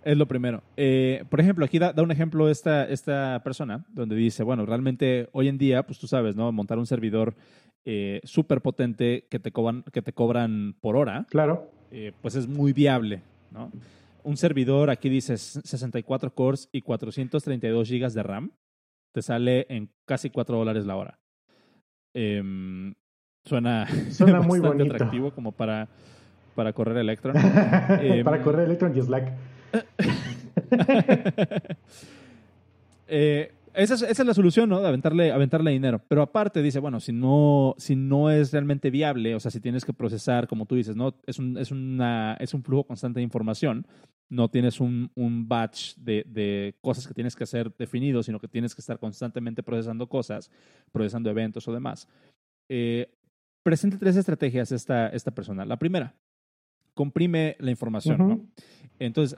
Es lo primero. Eh, por ejemplo, aquí da, un ejemplo esta, esta persona, donde dice, bueno, realmente hoy en día, pues tú sabes, ¿no? Montar un servidor eh, súper potente que te, cobran, que te cobran por hora. Claro. Eh, pues es muy viable, ¿no? Un servidor, aquí dices 64 cores y 432 gigas de RAM, te sale en casi 4 dólares la hora. Em, suena, suena [laughs] muy bonito. atractivo como para, para correr Electron. [laughs] para correr Electron y Slack. [laughs] Eh, esa, es, la solución, ¿no? De aventarle, aventarle dinero. Pero aparte dice, bueno, si no, si no es realmente viable, o sea, si tienes que procesar, como tú dices, ¿no? Es un, es una, es un flujo constante de información. No tienes un, un batch de, de, cosas que tienes que hacer definido, sino que tienes que estar constantemente procesando cosas, procesando eventos o demás. Eh, presenta tres estrategias esta, esta persona. La primera, comprime la información, ¿no? Entonces,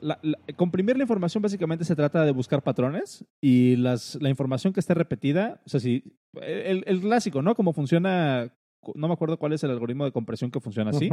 comprimir la información básicamente se trata de buscar patrones y las, la información que esté repetida, o sea, si el, el, clásico, ¿no? Cómo funciona, no me acuerdo cuál es el algoritmo de compresión que funciona así,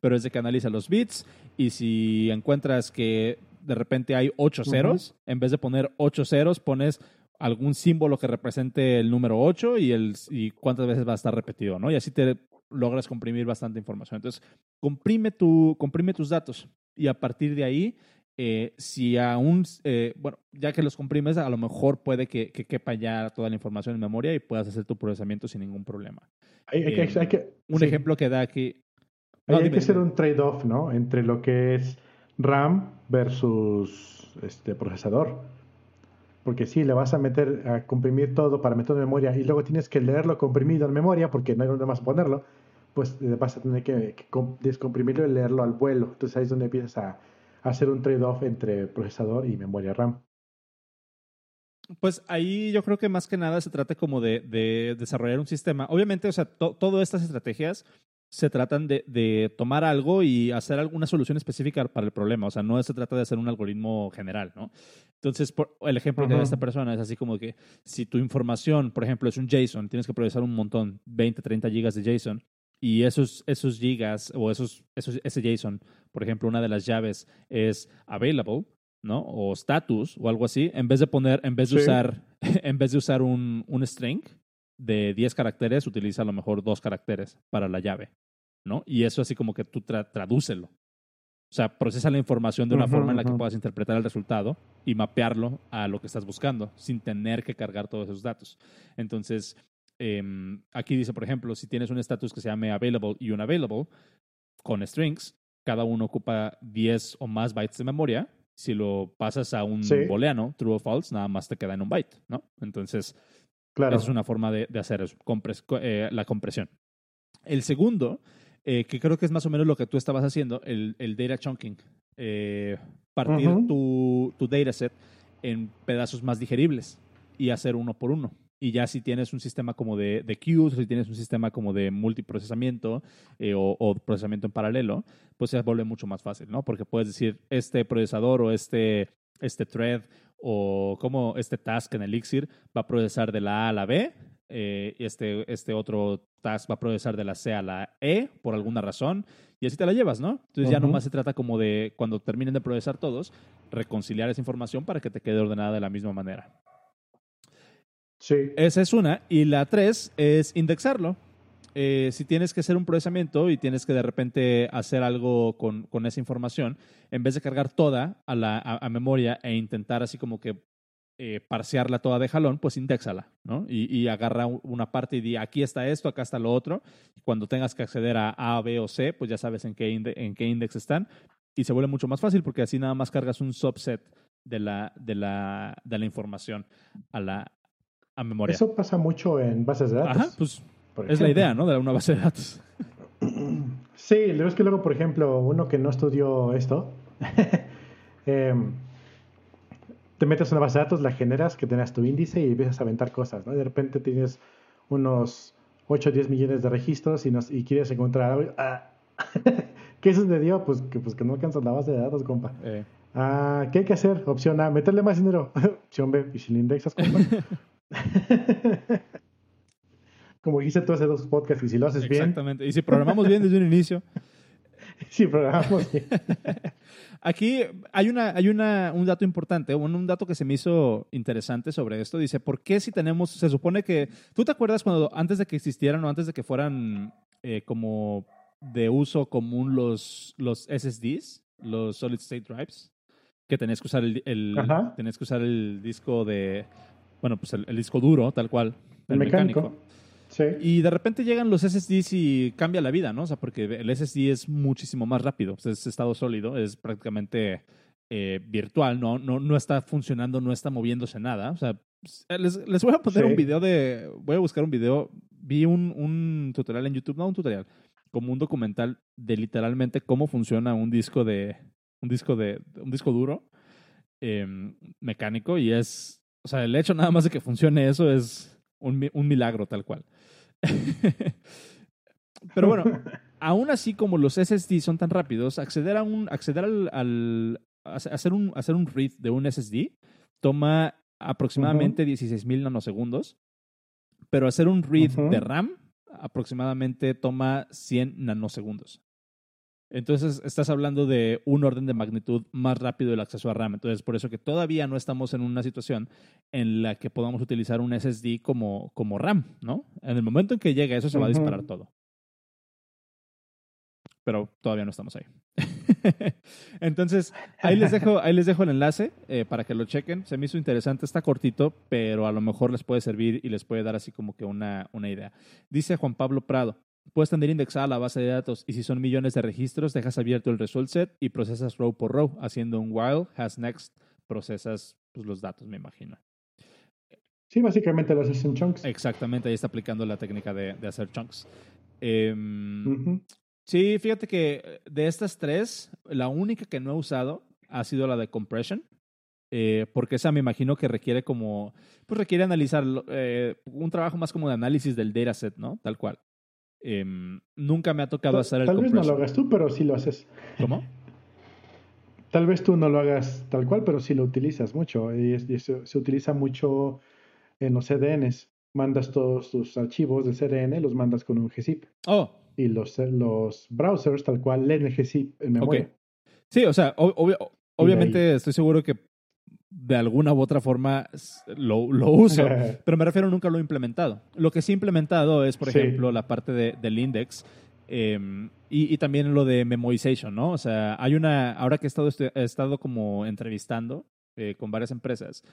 pero es de que analiza los bits y si encuentras que de repente hay ocho ceros, en vez de poner ocho ceros, pones algún símbolo que represente el número 8 y, el, y cuántas veces va a estar repetido, ¿no? Y así te logras comprimir bastante información. Entonces, comprime, tu, comprime tus datos y a partir de ahí, eh, si aún, eh, bueno, ya que los comprimes, a lo mejor puede que, que, quepa ya toda la información en memoria y puedas hacer tu procesamiento sin ningún problema. Hay, hay que, eh, un ejemplo que da aquí. hay que hacer un trade-off, ¿no? Entre lo que es RAM versus este procesador. Porque si le vas a meter a comprimir todo para meter en memoria y luego tienes que leerlo comprimido en memoria porque no hay dónde más ponerlo, pues eh, vas a tener que, descomprimirlo y leerlo al vuelo. Entonces ahí es donde empiezas a, hacer un trade-off entre procesador y memoria RAM. Pues ahí yo creo que más que nada se trata como de, desarrollar un sistema. Obviamente, o sea, todas estas estrategias se tratan de, tomar algo y hacer alguna solución específica para el problema. O sea, no se trata de hacer un algoritmo general, ¿no? Entonces, el ejemplo que da esta persona es así como que si tu información, por ejemplo, es un JSON, tienes que procesar un montón, 20, 30 gigas de JSON, y esos, esos gigas o esos, esos, ese JSON, por ejemplo, una de las llaves es available, ¿no? O status o algo así, en vez de poner, en vez de usar, [laughs] en vez de usar un, un string de 10 caracteres, utiliza a lo mejor dos caracteres para la llave, ¿no? Y eso así como que tú tradúcelo. O sea, procesa la información de una forma en la que puedas interpretar el resultado y mapearlo a lo que estás buscando sin tener que cargar todos esos datos. Entonces, Em, aquí dice, por ejemplo, si tienes un estatus que se llame available y unavailable con strings, cada uno ocupa 10 o más bytes de memoria. Si lo pasas a un booleano, true o false, nada más te queda en un byte, ¿no? Entonces, esa es una forma de, hacer eso, eh, la compresión. El segundo, eh, que creo que es más o menos lo que tú estabas haciendo, el, el data chunking. Eh, partir tu, tu dataset en pedazos más digeribles y hacer uno por uno. Y ya si tienes un sistema como de, de queues, si tienes un sistema como de multiprocesamiento eh, o, procesamiento en paralelo, pues se vuelve mucho más fácil, ¿no? Porque puedes decir, este procesador o este, este thread o como este task en Elixir va a procesar de la A a la B eh, este, este otro task va a procesar de la C a la E por alguna razón y así te la llevas, ¿no? Entonces ya nomás se trata como de, cuando terminen de procesar todos, reconciliar esa información para que te quede ordenada de la misma manera. Sí. Esa es una. Y la tres es indexarlo. Eh, si tienes que hacer un procesamiento y tienes que de repente hacer algo con, con esa información, en vez de cargar toda a, la, a, memoria e intentar así como que eh, parsearla toda de jalón, pues indexala, ¿no? Y, y, agarra una parte y di, aquí está esto, acá está lo otro. Y cuando tengas que acceder a A, B o C, pues ya sabes en qué, en qué index están. Y se vuelve mucho más fácil porque así nada más cargas un subset de la, de la, de la información a la, a memoria. Eso pasa mucho en bases de datos. Ajá, pues es la idea, ¿no? De una base de datos. [clears throat] Sí, lo es que luego, por ejemplo, uno que no estudió esto, [laughs] em, te metes en una base de datos, la generas, que tengas tu índice y empiezas a aventar cosas, ¿no? De repente tienes unos 8 o 10 millones de registros y, y quieres encontrar algo. Ah, [laughs] ¿Qué sucedió? Pues que, pues que no alcanzas la base de datos, compa. Eh. Ah, ¿Qué hay que hacer? Opción A, meterle más dinero. [laughs] Opción B, y si le indexas, compa. [laughs] Como dijiste tú hace dos podcasts, y si lo haces bien. Exactamente. Y si programamos bien desde un inicio. [laughs] sí, programamos bien. [laughs] Aquí hay, una, hay una, un dato importante, un, un, dato que se me hizo interesante sobre esto. Dice, ¿por qué si tenemos, se supone que, ¿tú te acuerdas cuando antes de que existieran o antes de que fueran eh, como de uso común los, los SSDs, los Solid State Drives? Que tenías que usar el, el tenías que usar el disco de, bueno, pues el, disco duro, tal cual, el, mecánico. Sí. Y de repente llegan los SSDs y cambia la vida, ¿no? O sea, porque el SSD es muchísimo más rápido. Pues es estado sólido, es prácticamente eh, virtual, ¿no? ¿no? No está funcionando, no está moviéndose nada. O sea, les, les voy a poner un video de. Voy a buscar un video. Vi un, un tutorial en YouTube, no un tutorial, como un documental de literalmente cómo funciona un disco de. Un disco de. Un disco duro. Em, mecánico. Y es. O sea, el hecho nada más de que funcione eso es un, un milagro tal cual. [laughs] Pero bueno, [laughs] aún así como los SSD son tan rápidos, acceder a un acceder al, hacer un hacer un read de un SSD toma aproximadamente 16.000 nanosegundos, pero hacer un read de RAM aproximadamente toma 100 nanosegundos. Entonces, estás hablando de un orden de magnitud más rápido del acceso a RAM. Entonces, por eso que todavía no estamos en una situación en la que podamos utilizar un SSD como, como RAM, ¿no? En el momento en que llegue eso, se va a disparar todo. Pero todavía no estamos ahí. [laughs] Entonces, ahí les dejo, ahí les dejo el enlace eh, para que lo chequen. Se me hizo interesante, está cortito, pero a lo mejor les puede servir y les puede dar así como que una, una idea. Dice Juan Pablo Prado, Puedes tener indexada la base de datos y si son millones de registros, dejas abierto el result set y procesas row por row, haciendo un while, has next, procesas pues, los datos, me imagino. Sí, básicamente lo haces en chunks. Exactamente, ahí está aplicando la técnica de, hacer chunks. Em, sí, fíjate que de estas tres, la única que no he usado ha sido la de compression. Eh, porque esa me imagino que requiere como, pues requiere analizar eh, un trabajo más como de análisis del dataset, ¿no? Tal cual. Em, nunca me ha tocado hacer el Tal vez no lo hagas tú, pero sí lo haces. ¿Cómo? [laughs] Tal vez tú no lo hagas tal cual, pero sí lo utilizas mucho. Y, se, utiliza mucho en los CDNs. Mandas todos tus archivos de CDN, los mandas con un gzip. Oh. Y los, los browsers tal cual leen el gzip en memoria. Sí, o sea, obviamente estoy seguro que de alguna u otra forma lo, lo uso, [laughs] pero me refiero nunca lo he implementado. Lo que sí he implementado es, por ejemplo, la parte de, del index em, y, y, también lo de memoization, ¿no? O sea, hay una, ahora que he estado, he estado como entrevistando eh, con varias empresas,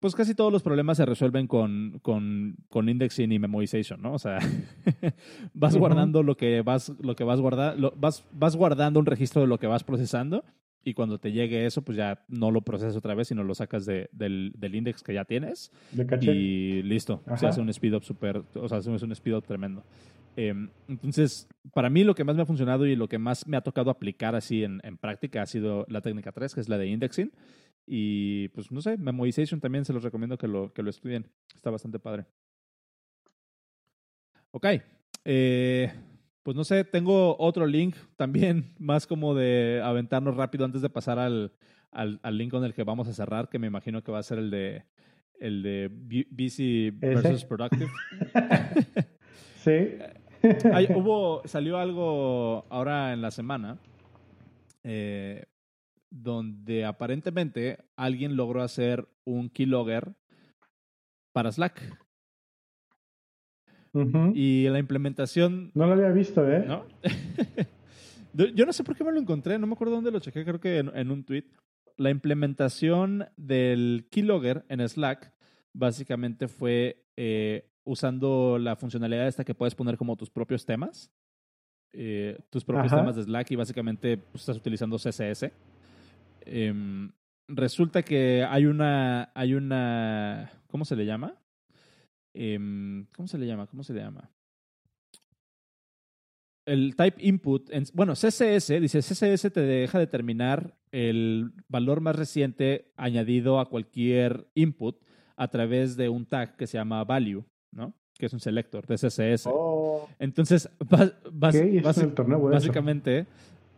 pues casi todos los problemas se resuelven con, con, con indexing y memoization, ¿no? O sea, [laughs] vas guardando lo que vas, lo que vas, guardar, vas, vas guardando un registro de lo que vas procesando y cuando te llegue eso, pues ya no lo procesas otra vez, sino lo sacas de, del, del index que ya tienes. Y listo. Se hace un speed up super, o sea, hace un speed up tremendo. Em, entonces, para mí lo que más me ha funcionado y lo que más me ha tocado aplicar así en, en, práctica ha sido la técnica 3, que es la de indexing. Y pues no sé, memoization también se los recomiendo que lo, que lo estudien. Está bastante padre. Ok. Eh, pues no sé, tengo otro link [laughs] también, más como de aventarnos rápido antes de pasar al, al, link con el que vamos a cerrar, que me imagino que va a ser el de el de busy versus productive. [laughs] sí. [laughs] hubo, salió algo ahora en la semana eh, donde aparentemente alguien logró hacer un keylogger para Slack. Y la implementación... No lo había visto, ¿eh? ¿No? [laughs] Yo no sé por qué me lo encontré, no me acuerdo dónde lo chequé, creo que en, un tweet. La implementación del keylogger en Slack básicamente fue eh, usando la funcionalidad esta que puedes poner como tus propios temas. Eh, tus propios temas de Slack y básicamente pues, estás utilizando CSS. Em, resulta que hay una, hay una, ¿cómo se le llama? Em, ¿cómo se le llama? ¿Cómo se le llama? El type input, bueno, CSS, dice CSS te deja determinar el valor más reciente añadido a cualquier input a través de un tag que se llama value, ¿no? Que es un selector de CSS. Oh. Entonces, básicamente,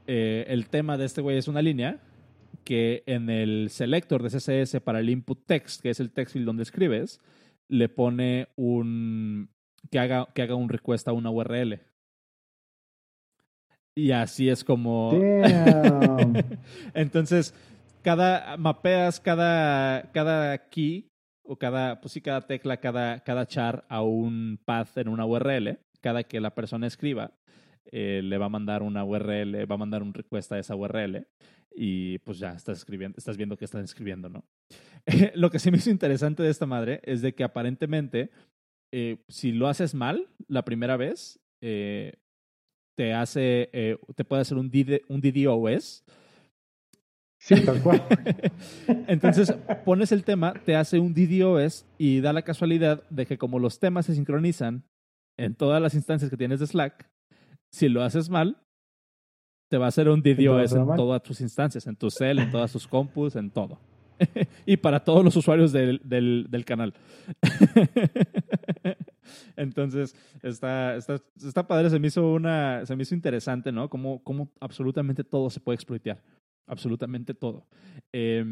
eh, el tema de este güey es una línea que en el selector de CSS para el input text, que es el text field donde escribes, le pone un que haga, que haga un request a una URL. Y así es como... Damn. [laughs] Entonces, cada mapeas cada, cada key o cada, pues sí, cada tecla, cada, cada char a un path en una URL. Cada que la persona escriba, eh, le va a mandar una URL, va a mandar un request a esa URL y pues ya estás escribiendo, estás viendo que están escribiendo, ¿no? [laughs] Lo que sí me hizo interesante de esta madre es de que aparentemente, eh, si lo haces mal la primera vez, eh, te hace, eh, te puede hacer un, DD, un DDoS. Sí, tal cual. [laughs] Entonces pones el tema, te hace un DDoS y da la casualidad de que como los temas se sincronizan en todas las instancias que tienes de Slack, si lo haces mal, te va a hacer un DDoS en todas tus instancias, en tu cel, en todas tus compus, en todo. [laughs] y para todos los usuarios del, del, del canal. [laughs] Entonces, está, está, está padre, se me hizo una, se me hizo interesante, ¿no? Como, como absolutamente todo se puede exploitear. Absolutamente todo. Eh,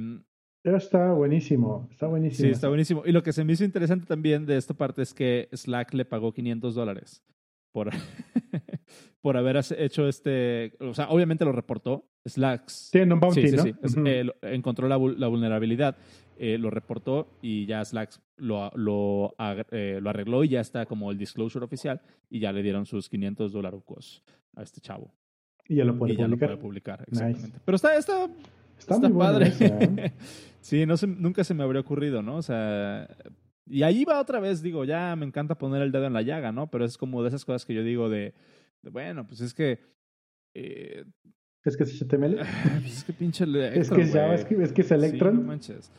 está buenísimo, está buenísimo. Sí, está buenísimo. Y lo que se me hizo interesante también de esta parte es que Slack le pagó 500 dólares por, [laughs] por haber hecho este, o sea, obviamente lo reportó. Slack. Sí, un bounty, sí, ¿no? sí, eh, encontró la, la vulnerabilidad, eh, lo reportó y ya Slack lo, lo, eh, lo, arregló y ya está como el disclosure oficial y ya le dieron sus 500 dólares a este chavo. Y ya lo puede y publicar. Ya lo puede publicar, exactamente. Pero está, está, está, está muy padre. [laughs] Sí, no se, nunca se me habría ocurrido, ¿no? O sea, y ahí va otra vez, digo, ya me encanta poner el dedo en la llaga, ¿no? Pero es como de esas cosas que yo digo de, de bueno, pues es que... Eh, ¿Es que es [laughs] HTML? pues es que pinche Electron, Es que es JavaScript, es que es Electron. Sí, no manches.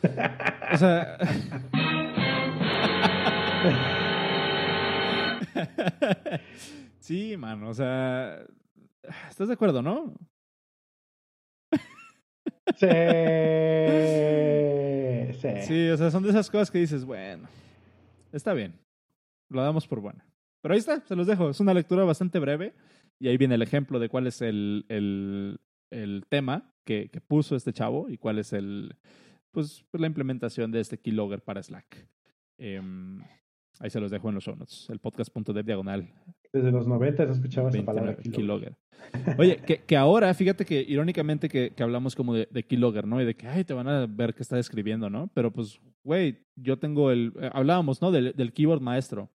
O sea... [laughs] sí, mano, o sea... ¿Estás de acuerdo, no? Sí, sí. O sea, son de esas cosas que dices, bueno, está bien, lo damos por buena. Pero ahí está, se los dejo. Es una lectura bastante breve y ahí viene el ejemplo de cuál es el, el, el tema que, que, puso este chavo y cuál es el, pues, la implementación de este keylogger para Slack. Eh, ahí se los dejo en los show notes. El podcast.dev diagonal. Desde los 90 se escuchaba esa palabra. Keylogger. Oye, que, que, ahora, fíjate que irónicamente que, que hablamos como de, de, keylogger, ¿no? Y de que, ay, te van a ver qué está escribiendo, ¿no? Pero pues, güey, yo tengo el, eh, hablábamos, ¿no? Del, del keyboard maestro.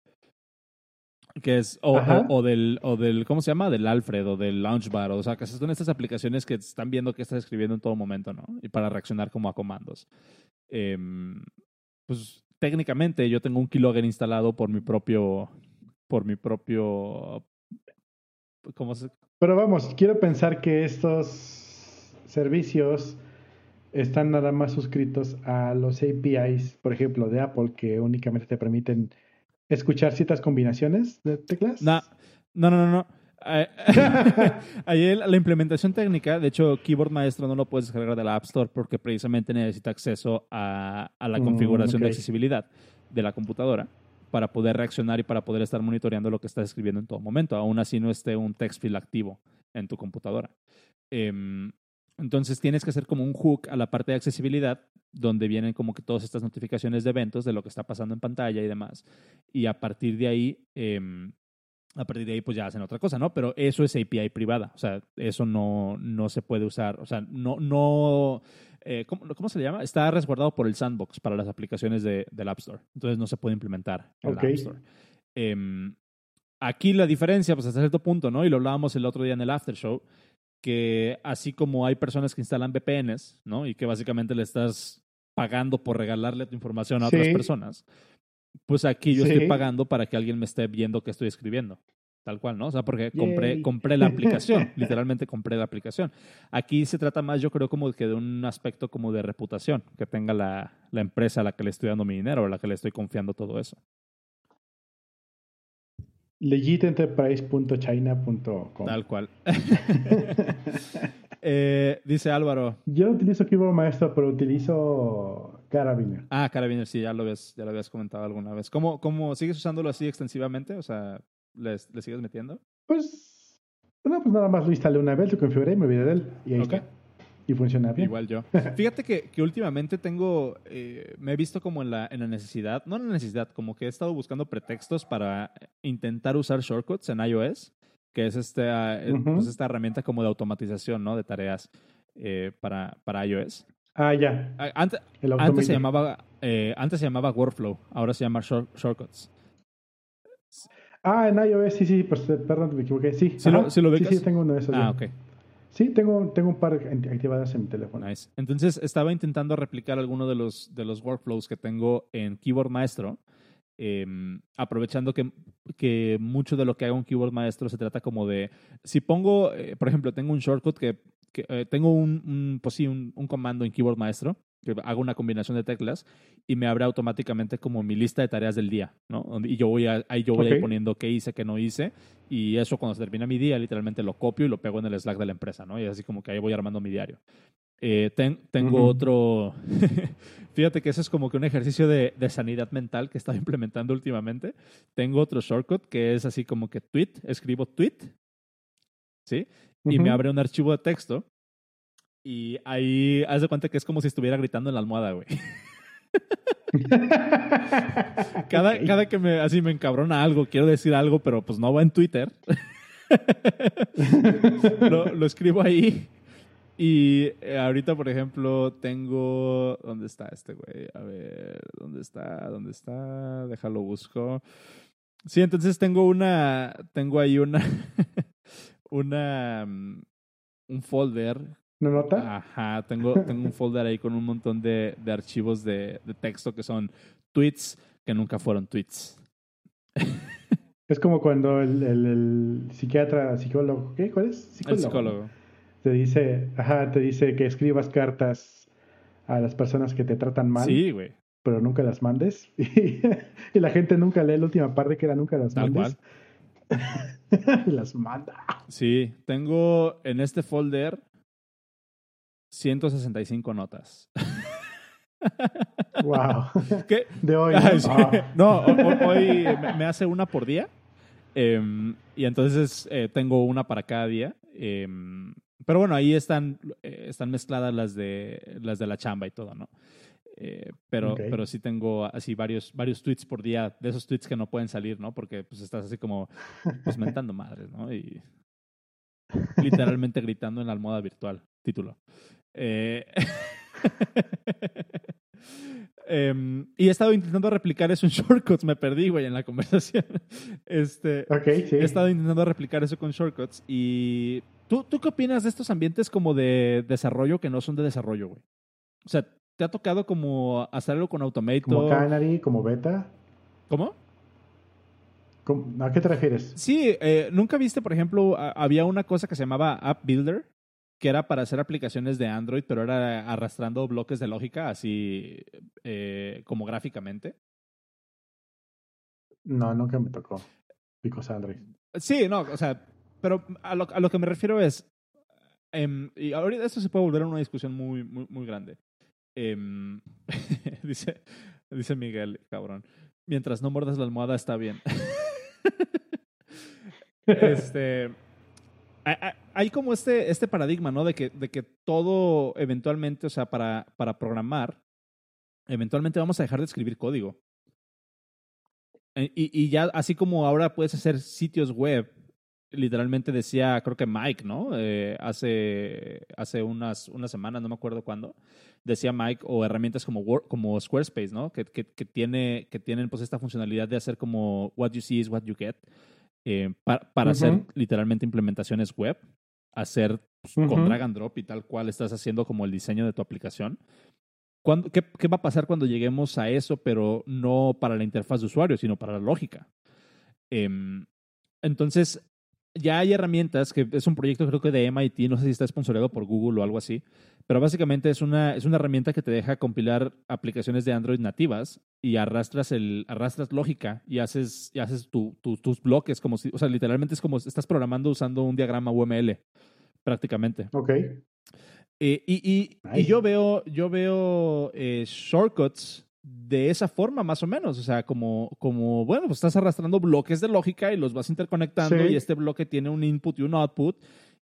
Que es, o, o, o, del, o del, ¿cómo se llama? Del Alfred o del Launchbar. O sea, que son estas aplicaciones que están viendo qué estás escribiendo en todo momento, ¿no? Y para reaccionar como a comandos. Eh, pues técnicamente yo tengo un keylogger instalado por mi propio, por mi propio, ¿cómo se? Pero vamos, quiero pensar que estos servicios están nada más suscritos a los APIs, por ejemplo, de Apple, que únicamente te permiten escuchar ciertas combinaciones de teclas. No, no, no, no. [laughs] [laughs] Ahí la implementación técnica, de hecho, Keyboard Maestro no lo puedes descargar de la App Store porque precisamente necesita acceso a, a la configuración mm, okay. de accesibilidad de la computadora para poder reaccionar y para poder estar monitoreando lo que estás escribiendo en todo momento. Aún así no esté un text field activo en tu computadora. Eh, entonces tienes que hacer como un hook a la parte de accesibilidad donde vienen como que todas estas notificaciones de eventos de lo que está pasando en pantalla y demás. Y a partir de ahí, eh, a partir de ahí pues ya hacen otra cosa, ¿no? Pero eso es API privada, o sea, eso no, no se puede usar, o sea, no, no, eh, ¿cómo, ¿cómo, se le llama? Está resguardado por el sandbox para las aplicaciones de, del App Store, entonces no se puede implementar en okay. el App Store. Eh, aquí la diferencia, pues hasta cierto punto, ¿no? Y lo hablábamos el otro día en el After Show, que así como hay personas que instalan VPNs, ¿no? Y que básicamente le estás pagando por regalarle tu información a Sí. otras personas, pues aquí yo Sí. estoy pagando para que alguien me esté viendo que estoy escribiendo. Tal cual, ¿no? O sea, porque compré, Yay. compré la aplicación, [laughs] literalmente compré la aplicación. Aquí se trata más, yo creo, como que de un aspecto como de reputación que tenga la, la empresa a la que le estoy dando mi dinero, a la que le estoy confiando todo eso. legitenterprise.china.com Tal cual. [laughs] [laughs] Eh, dice Álvaro. Yo no utilizo Keyboard Maestro, pero utilizo Carabiner. Ah, Carabiner, sí, ya lo habías, ya lo habías comentado alguna vez. ¿Cómo, cómo sigues usándolo así extensivamente? O sea, ¿le, le sigues metiendo? Pues, no, pues nada más lo instalé una vez, lo configuré y me olvidé de él. Y ahí está. Y funciona bien. Igual yo. [laughs] Fíjate que, que últimamente tengo, eh, me he visto como en la, en la necesidad, no en la necesidad, como que he estado buscando pretextos para intentar usar shortcuts en iOS que es este, ah, eh, pues esta herramienta como de automatización, ¿no? De tareas eh, para, para iOS. Ah, ya. Ah, antes, antes, se llamaba, eh, antes se llamaba Workflow, ahora se llama Shortcuts. Ah, en iOS, sí, sí, pues, perdón, me equivoqué. Sí, ¿Sí, lo, ¿sí, lo sí, sí, tengo uno de esos. Ah, ok. Sí, tengo, tengo un par activadas en mi teléfono. Nice. Entonces, estaba intentando replicar alguno de los, de los workflows que tengo en Keyboard Maestro Em, aprovechando que, que, mucho de lo que hago en Keyboard Maestro se trata como de, si pongo, eh, por ejemplo, tengo un shortcut que, eh, tengo un, un, pues sí, un, comando en Keyboard Maestro que hago una combinación de teclas y me abre automáticamente como mi lista de tareas del día, ¿no? Y yo voy a, ahí yo voy poniendo qué hice, qué no hice y eso cuando se termina mi día literalmente lo copio y lo pego en el Slack de la empresa, ¿no? Y así como que ahí voy armando mi diario. Eh, tengo otro, [laughs] fíjate que eso es como que un ejercicio de, sanidad mental que he estado [laughs] implementando últimamente. Tengo otro shortcut que es así como que tweet, escribo tweet, ¿sí? Y me abre un archivo de texto y ahí haz de cuenta que es como si estuviera gritando en la almohada, güey. [laughs] cada, cada que me así me encabrona algo, quiero decir algo, pero pues no va en Twitter. [laughs] lo, escribo ahí y eh, ahorita, por ejemplo, tengo. ¿Dónde está este güey? A ver, ¿dónde está? ¿Dónde está? Déjalo busco. Sí, entonces tengo una. Tengo ahí una. [laughs] una. Mm, un folder. ¿Una nota? Ajá, tengo, tengo un [laughs] folder ahí con un montón de, de archivos de, de texto que son tweets que nunca fueron tweets. [laughs] Es como cuando el, el, el psiquiatra, psicólogo, ¿qué? ¿Cuál es? Psicólogo. El psicólogo te dice, ajá, te dice que escribas cartas a las personas que te tratan mal. Sí, güey. Pero nunca las mandes. [laughs] Y, la gente nunca lee la última parte que era nunca las Tal mandes. [laughs] las manda. Sí, tengo en este folder 165 notas. [laughs] wow. ¿Qué? De hoy. ¿no? Ah. hoy me, hace una por día. Em, y entonces eh, tengo una para cada día. Em, pero bueno, ahí están, eh, están mezcladas las de, las de la chamba y todo, ¿no? Eh, pero, pero sí tengo así varios, varios tweets por día, de esos tweets que no pueden salir, ¿no? Porque pues estás así como pues mentando madres, ¿no? Y [laughs] literalmente gritando en la almohada virtual, título. Eh, [laughs] em, y he estado intentando replicar eso en [laughs] shortcuts, me perdí, güey, en la conversación. Este, sí. He estado intentando replicar eso con shortcuts y ¿Tú, ¿Tú qué opinas de estos ambientes como de desarrollo que no son de desarrollo, güey? O sea, ¿te ha tocado como hacerlo con Automate? Como Canary, como Beta. ¿Cómo? ¿A qué te refieres? Sí, eh, ¿nunca viste, por ejemplo, había una cosa que se llamaba App Builder, que era para hacer aplicaciones de Android, pero era arrastrando bloques de lógica así eh, como gráficamente? No, nunca me tocó. Picos Android. Sí, no, o sea, pero a lo, a lo que me refiero es, em, y ahorita esto se puede volver a una discusión muy, muy, muy grande. Em, [laughs] dice, dice Miguel, cabrón, mientras no mordas la almohada está bien. [laughs] este, hay como este, este paradigma, ¿no? De que, de que todo eventualmente, o sea, para, para programar, eventualmente vamos a dejar de escribir código. E, y, y, ya así como ahora puedes hacer sitios web literalmente decía, creo que Mike, ¿no? Eh, hace hace unas, unas semanas, no me acuerdo cuándo, decía Mike, o herramientas como, como Squarespace, ¿no? Que, que, que, tiene, que tienen pues esta funcionalidad de hacer como what you see is what you get, eh, para, hacer literalmente implementaciones web, hacer pues, con drag and drop y tal cual estás haciendo como el diseño de tu aplicación. qué, qué, va a pasar cuando lleguemos a eso, pero no para la interfaz de usuario, sino para la lógica? Em, entonces, ya hay herramientas, que es un proyecto creo que de MIT, no sé si está sponsoreado por Google o algo así, pero básicamente es una, es una herramienta que te deja compilar aplicaciones de Android nativas y arrastras, el, arrastras lógica y haces, y haces tus bloques como si, o sea, literalmente es como estás programando usando un diagrama UML, prácticamente. Ok. Eh, y, y, y, yo veo, yo veo eh, shortcuts de esa forma, más o menos. O sea, como, como bueno, pues estás arrastrando bloques de lógica y los vas interconectando y este bloque tiene un input y un output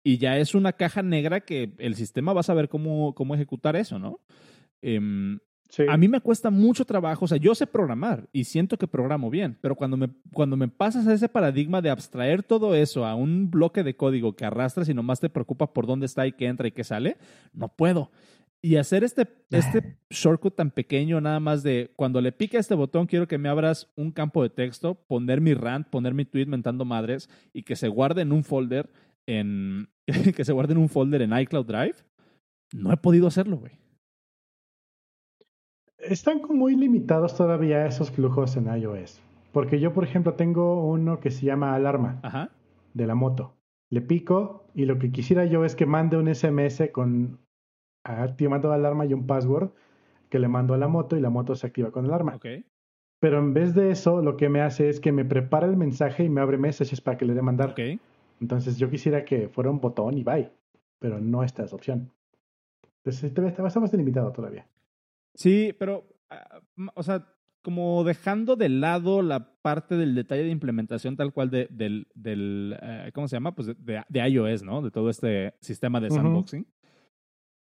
y ya es una caja negra que el sistema va a saber cómo, cómo ejecutar eso, ¿no? Em, A mí me cuesta mucho trabajo, o sea, yo sé programar y siento que programo bien, pero cuando me, cuando me pasas a ese paradigma de abstraer todo eso a un bloque de código que arrastras y nomás te preocupa por dónde está y qué entra y qué sale, no puedo. Y hacer este, este shortcut tan pequeño, nada más de cuando le pique a este botón, quiero que me abras un campo de texto, poner mi rant, poner mi tweet mentando madres y que se guarde en un folder en [laughs] que se guarde en un folder en iCloud Drive. No he podido hacerlo, güey. Están muy limitados todavía esos flujos en iOS. Porque yo, por ejemplo, tengo uno que se llama alarma de la moto. Le pico y lo que quisiera yo es que mande un SMS con activando la alarma y un password que le mando a la moto y la moto se activa con alarma. Pero en vez de eso, lo que me hace es que me prepara el mensaje y me abre messages para que le dé mandar. Entonces yo quisiera que fuera un botón y bye, pero no está esa opción. Entonces está bastante limitado todavía. Sí, pero, ah, o sea, como dejando de lado la parte del detalle de implementación tal cual de, del, del eh, ¿cómo se llama? Pues de, de, iOS, ¿no? De todo este sistema de sandboxing.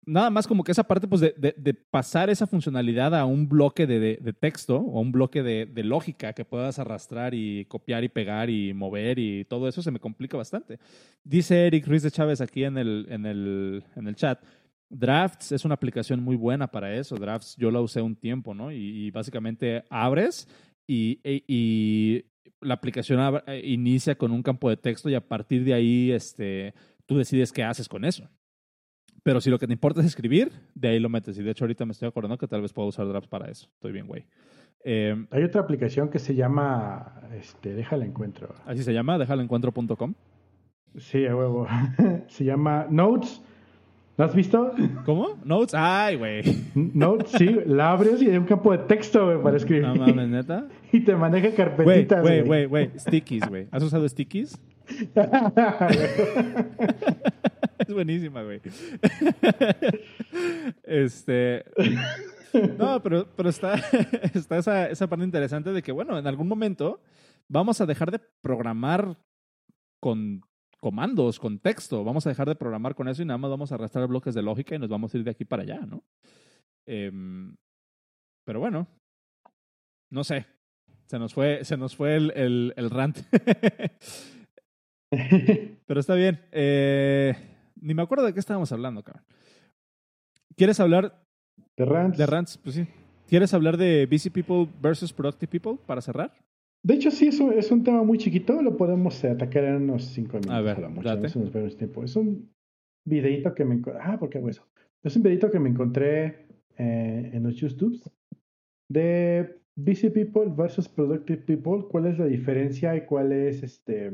Nada más como que esa parte, pues, de, de pasar esa funcionalidad a un bloque de, texto o un bloque de, lógica que puedas arrastrar y copiar y pegar y mover y todo eso se me complica bastante. Dice Eric Ruiz de Chávez aquí en el, en el, en el chat Drafts es una aplicación muy buena para eso. Drafts yo la usé un tiempo, ¿no? Y, básicamente abres y, e, y, la aplicación eh, inicia con un campo de texto y a partir de ahí este, tú decides qué haces con eso. Pero si lo que te importa es escribir, de ahí lo metes. Y de hecho ahorita me estoy acordando que tal vez puedo usar Drafts para eso. Estoy bien, güey. Eh, Hay otra aplicación que se llama, este, déjala encuentro. Así se llama, déjala Sí, a huevo. [laughs] se llama Notes ¿Lo has visto? ¿Cómo? Notes. Ay, güey. Notes, sí. La abres y hay un campo de texto, güey, para escribir. No mames, neta. [laughs] Y te maneja carpetitas, güey. Güey, güey, güey. Stickies, güey. ¿Has usado stickies? [laughs] es buenísima, güey. [laughs] este. No, pero, pero está, [laughs] está esa, esa parte interesante de que, bueno, en algún momento vamos a dejar de programar con comandos, con texto. Vamos a dejar de programar con eso y nada más vamos a arrastrar bloques de lógica y nos vamos a ir de aquí para allá, ¿no? Em, pero bueno, no sé. Se nos fue, se nos fue el, el, el rant. [laughs] pero está bien. Eh, ni me acuerdo de qué estábamos hablando, cabrón. ¿Quieres hablar de rants? De rants, pues sí. ¿Quieres hablar de busy people versus productive people para cerrar? De hecho, sí, es un, es un tema muy chiquito, lo podemos atacar en unos cinco minutos. A ver, mucho, nos tiempo. Es un videito que me encontré. Ah, ¿por qué hago eso? Es un videito que me encontré eh, en los YouTubes de busy people versus productive people. ¿Cuál es la diferencia y cuál es este.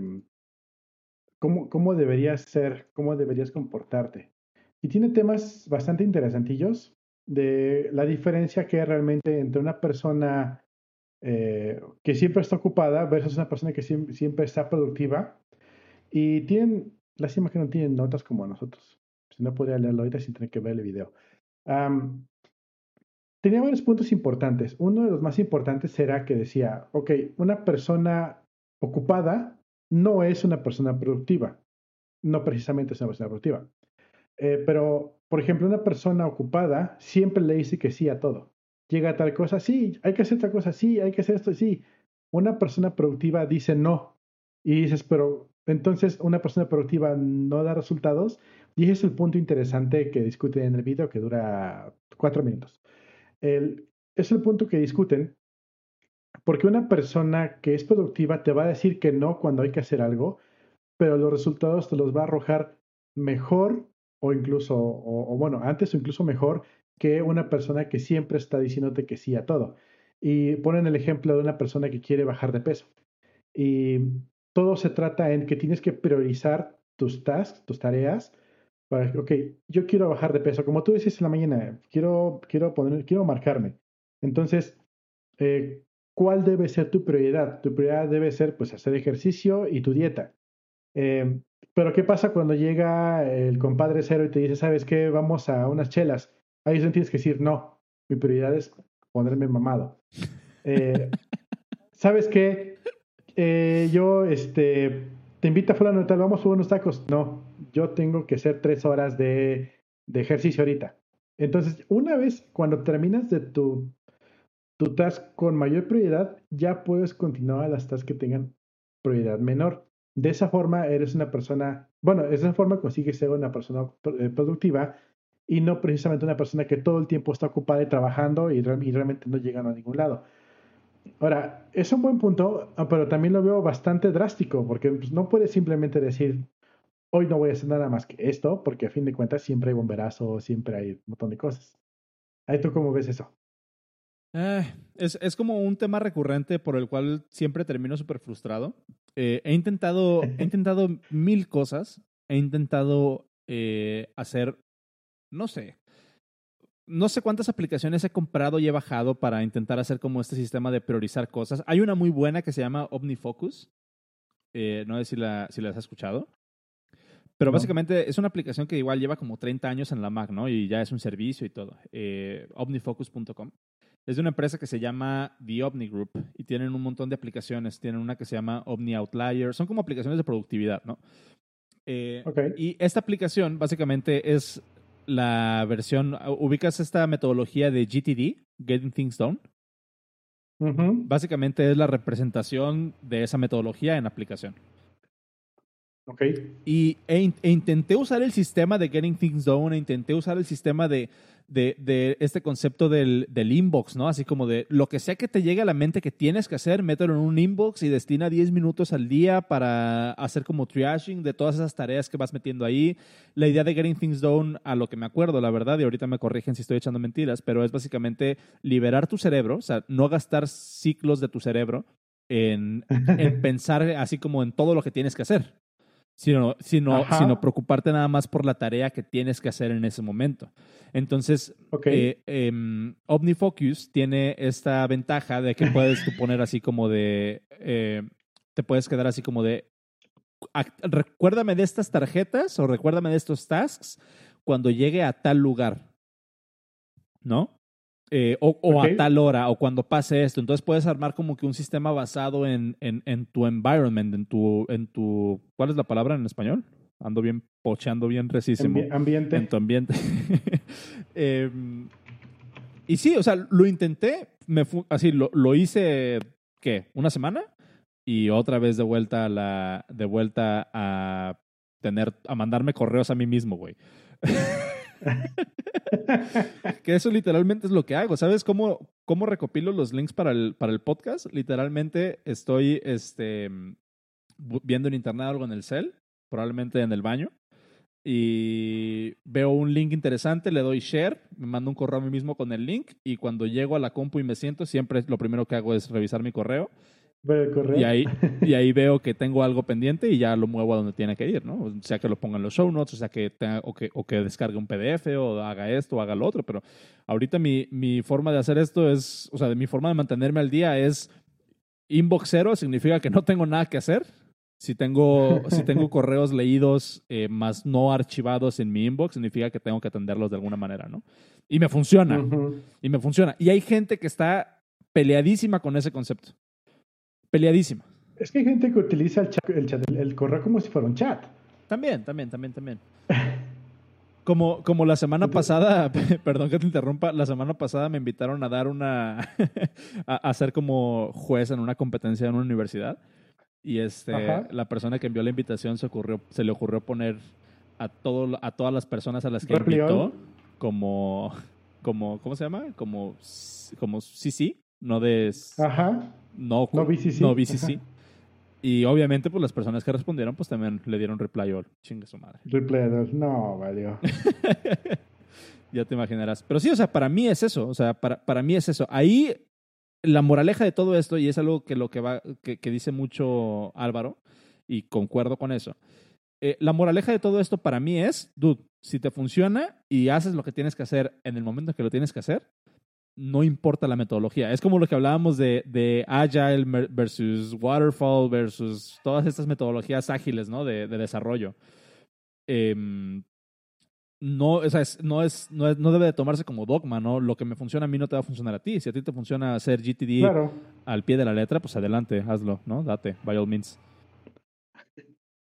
Cómo, cómo deberías ser, cómo deberías comportarte? Y tiene temas bastante interesantillos de la diferencia que hay realmente entre una persona eh, que siempre está ocupada versus una persona que siempre, está productiva. Y tienen, lástima que no tienen notas como nosotros. Si no podría leerlo ahorita sin tener que ver el video. tenía varios puntos importantes. Uno de los más importantes será que decía, ok, una persona ocupada no es una persona productiva. No precisamente es una persona productiva. Eh, pero, por ejemplo, una persona ocupada siempre le dice que sí a todo llega tal cosa, sí, hay que hacer tal cosa, sí, hay que hacer esto, sí. Una persona productiva dice no. Y dices, pero entonces una persona productiva no da resultados. Y ese es el punto interesante que discuten en el video que dura cuatro minutos. El, es el punto que discuten porque una persona que es productiva te va a decir que no cuando hay que hacer algo, pero los resultados te los va a arrojar mejor o incluso, o bueno, antes o incluso mejor que una persona que siempre está diciéndote que sí a todo. Y ponen el ejemplo de una persona que quiere bajar de peso. Y todo se trata en que tienes que priorizar tus tasks, tus tareas, para, ok, yo quiero bajar de peso. Como tú dices en la mañana, quiero, quiero, poner, quiero marcarme. Entonces, eh, ¿cuál debe ser tu prioridad? Tu prioridad debe ser, pues, hacer ejercicio y tu dieta. Eh, pero, ¿qué pasa cuando llega el compadre cero y te dice, sabes qué, vamos a unas chelas? Ahí tienes que decir, no, mi prioridad es ponerme mamado. Eh, [laughs] ¿Sabes qué? Eh, yo, este, te invito a fulano tal, vamos a unos tacos. No, yo tengo que hacer tres horas de, de ejercicio ahorita. Entonces, una vez cuando terminas de tu, tu task con mayor prioridad, ya puedes continuar a las tasks que tengan prioridad menor. De esa forma eres una persona, bueno, de esa forma consigues ser una persona eh, productiva y no precisamente una persona que todo el tiempo está ocupada y trabajando y, realmente no llega a ningún lado. Ahora, es un buen punto, ah, pero también lo veo bastante drástico, porque pues, no puedes simplemente decir, hoy no voy a hacer nada más que esto, porque a fin de cuentas siempre hay bomberazo, siempre hay un montón de cosas. ¿Ahí tú cómo ves eso? Eh, es, es, como un tema recurrente por el cual siempre termino súper frustrado. Eh, he, intentado, he intentado mil cosas. He intentado eh, hacer, no sé, no sé cuántas aplicaciones he comprado y he bajado para intentar hacer como este sistema de priorizar cosas. Hay una muy buena que se llama OmniFocus. no sé si la, si la has escuchado. Pero básicamente es una aplicación que igual lleva como 30 años en la Mac, ¿no? Y ya es un servicio y todo. omnifocus.com. Es de una empresa que se llama The Omni Group y tienen un montón de aplicaciones. Tienen una que se llama Omni Outlier. Son como aplicaciones de productividad, ¿no? Eh, y esta aplicación básicamente es la versión. ¿Ubicas esta metodología de GTD, Getting Things Done? Básicamente es la representación de esa metodología en aplicación. Okay. Y e, e intenté usar el sistema de Getting Things Done, e intenté usar el sistema de de, de este concepto del, del, inbox, ¿no? Así como de lo que sea que te llegue a la mente que tienes que hacer, mételo en un inbox y destina 10 minutos al día para hacer como triaging de todas esas tareas que vas metiendo ahí. La idea de Getting Things Done, a lo que me acuerdo, la verdad, y ahorita me corrigen si estoy echando mentiras, pero es básicamente liberar tu cerebro, o sea, no gastar ciclos de tu cerebro en, en [laughs] pensar así como en todo lo que tienes que hacer sino, sino, sino preocuparte nada más por la tarea que tienes que hacer en ese momento. Entonces, eh, em, OmniFocus tiene esta ventaja de que puedes tú poner así como de, eh, te puedes quedar así como de, recuérdame de estas tarjetas o recuérdame de estos tasks cuando llegue a tal lugar, ¿no? Eh, o, a tal hora, o cuando pase esto. Entonces puedes armar como que un sistema basado en, en, en, tu environment, en tu, en tu. ¿Cuál es la palabra en español? Ando bien pocheando bien resísimo. ambiente. En tu ambiente. [laughs] Em, y sí, o sea, lo intenté, me así, lo, lo hice, ¿qué? ¿Una semana? Y otra vez de vuelta a la, de vuelta a tener, a mandarme correos a mí mismo, güey. [laughs] [laughs] que eso literalmente es lo que hago. ¿Sabes cómo, cómo recopilo los links para el, para el podcast? Literalmente estoy este, viendo en internet algo en el cel, probablemente en el baño, y veo un link interesante, le doy share, me mando un correo a mí mismo con el link, y cuando llego a la compu y me siento, siempre lo primero que hago es revisar mi correo y ahí, y ahí [laughs] veo que tengo algo pendiente y ya lo muevo a donde tiene que ir, ¿no? O sea que lo ponga en los show notes, o sea que, tenga, o que, o que descargue un PDF o haga esto o haga lo otro. Pero ahorita mi, mi forma de hacer esto es, o sea, de mi forma de mantenerme al día es inbox cero, significa que no tengo nada que hacer. Si tengo, si tengo [laughs] correos leídos eh, más no archivados en mi inbox, significa que tengo que atenderlos de alguna manera, ¿no? Y me funciona. Y me funciona. Y hay gente que está peleadísima con ese concepto peleadísima. Es que hay gente que utiliza el, chat, el, chat, el, correo como si fuera un chat. También, también, también, también. Como, como la semana pasada, [laughs] perdón que te interrumpa, la semana pasada me invitaron a dar una, [laughs] a, a, ser como juez en una competencia en una universidad. Y este, la persona que envió la invitación se, ocurrió, se le ocurrió poner a, todo, a todas las personas a las que invitó como, como, ¿cómo se llama? Como, como sí, sí, no de... Ajá no, no BCC. No BCC. Y obviamente, pues las personas que respondieron, pues también le dieron reply all. Chingue su madre. Reply all. No, valió. [laughs] ya te imaginarás. Pero sí, o sea, para mí es eso. O sea, para, para mí es eso. Ahí, la moraleja de todo esto, y es algo que lo que va, que, que dice mucho Álvaro, y concuerdo con eso. Eh, la moraleja de todo esto para mí es, dude, si te funciona y haces lo que tienes que hacer en el momento que lo tienes que hacer, no importa la metodología. Es como lo que hablábamos de, de Agile versus Waterfall versus todas estas metodologías ágiles, ¿no? De, de desarrollo. Em, no, o sea, no, es, no, no, debe de tomarse como dogma, ¿no? Lo que me funciona a mí no te va a funcionar a ti. Si a ti te funciona hacer GTD al pie de la letra, pues adelante, hazlo, ¿no? Date, by all means.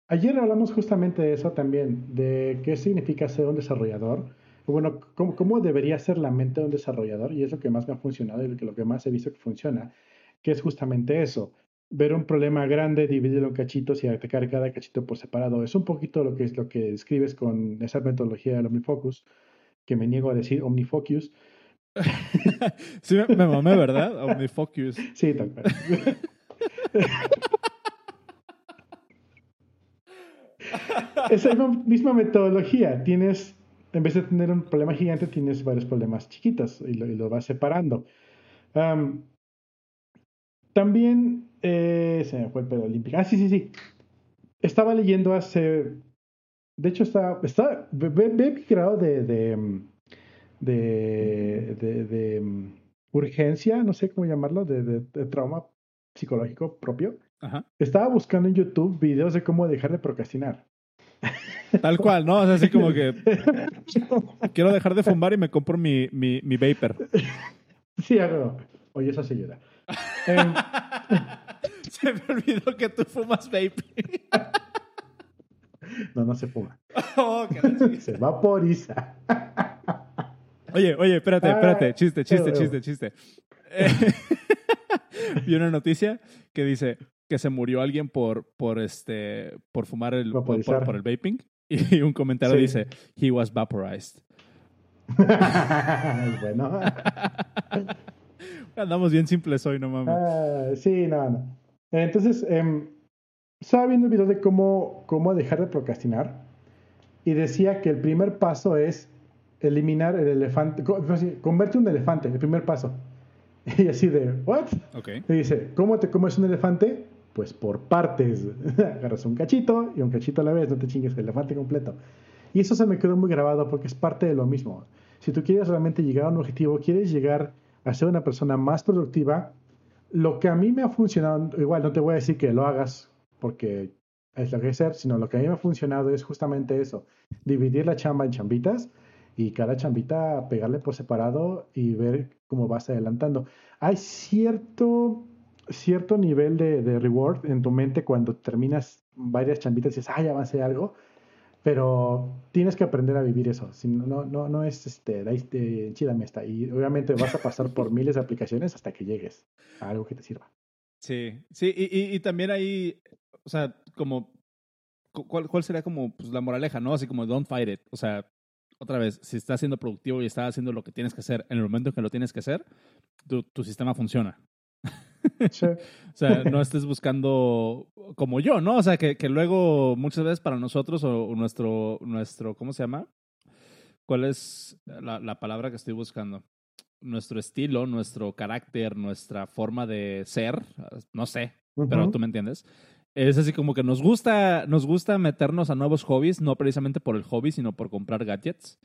Ayer hablamos justamente de eso también, de qué significa ser un desarrollador bueno, cómo, cómo, debería ser la mente de un desarrollador, y es lo que más me ha funcionado y lo que, lo que más he visto que funciona, que es justamente eso, ver un problema grande, dividirlo en cachitos y atacar cada cachito por separado. Es un poquito lo que es lo que escribes con esa metodología del Omnifocus, que me niego a decir Omnifocus. [laughs] sí, me, me mamé, ¿verdad? Omnifocus. Sí, tal cual. [laughs] Esa misma metodología, tienes, en vez de tener un problema gigante, tienes varios problemas chiquitos y lo, vas separando. también, eh, se me fue el pedo olímpico. Ah, sí, sí, sí. Estaba leyendo hace, de hecho, está, está, ve, mi grado de, de, de, de, urgencia, no sé cómo llamarlo, de, trauma psicológico propio. Estaba buscando en YouTube videos de cómo dejar de procrastinar. Tal cual, ¿no? O sea, así como que quiero dejar de fumar y me compro mi, mi, mi vapor. Sí, hago. Oye, eso se ayuda. Em, [laughs] se me olvidó que tú fumas vapor. no, no se fuma. [laughs] Oh, se vaporiza. Oye, oye, espérate, espérate. Chiste, chiste, chiste, chiste. [laughs] vi una noticia que dice que se murió alguien por, por, este, por fumar el, por, por, el vaping. [laughs] Y un comentario dice, he was vaporized. [laughs] bueno. [laughs] Andamos bien simples hoy, no mames. Ah, sí, no, no. Entonces, eh, estaba viendo el video de cómo, cómo dejar de procrastinar y decía que el primer paso es eliminar el elefante, convierte un elefante, el primer paso. Y así de, ¿what? Okay. Y dice, ¿cómo te comes un elefante? Pues por partes. [laughs] Agarras un cachito y un cachito a la vez, no te chingues el elefante completo. Y eso se me quedó muy grabado porque es parte de lo mismo. Si tú quieres realmente llegar a un objetivo, quieres llegar a ser una persona más productiva, lo que a mí me ha funcionado, igual no te voy a decir que lo hagas porque es lo que ser, sino lo que a mí me ha funcionado es justamente eso, dividir la chamba en chambitas y cada chambita pegarle por separado y ver cómo vas adelantando. Hay cierto, cierto nivel de, reward en tu mente cuando terminas varias chambitas y dices, ah, ya avancé algo, pero tienes que aprender a vivir eso. Si no, no, no es este, de me está. Y obviamente vas a pasar por miles de aplicaciones hasta que llegues a algo que te sirva. Sí, sí, y, y, también hay, o sea, como, ¿cuál, cuál sería como pues, la moraleja, no? Así como don't fight it. O sea, otra vez, si estás siendo productivo y estás haciendo lo que tienes que hacer en el momento en que lo tienes que hacer, tu sistema funciona. [laughs] o sea, no estés buscando como yo, ¿no? O sea, que, que luego muchas veces para nosotros o, nuestro, nuestro, ¿cómo se llama? ¿Cuál es la, la, palabra que estoy buscando? Nuestro estilo, nuestro carácter, nuestra forma de ser, no sé, pero tú me entiendes es así como que nos gusta, nos gusta meternos a nuevos hobbies, no precisamente por el hobby, sino por comprar gadgets.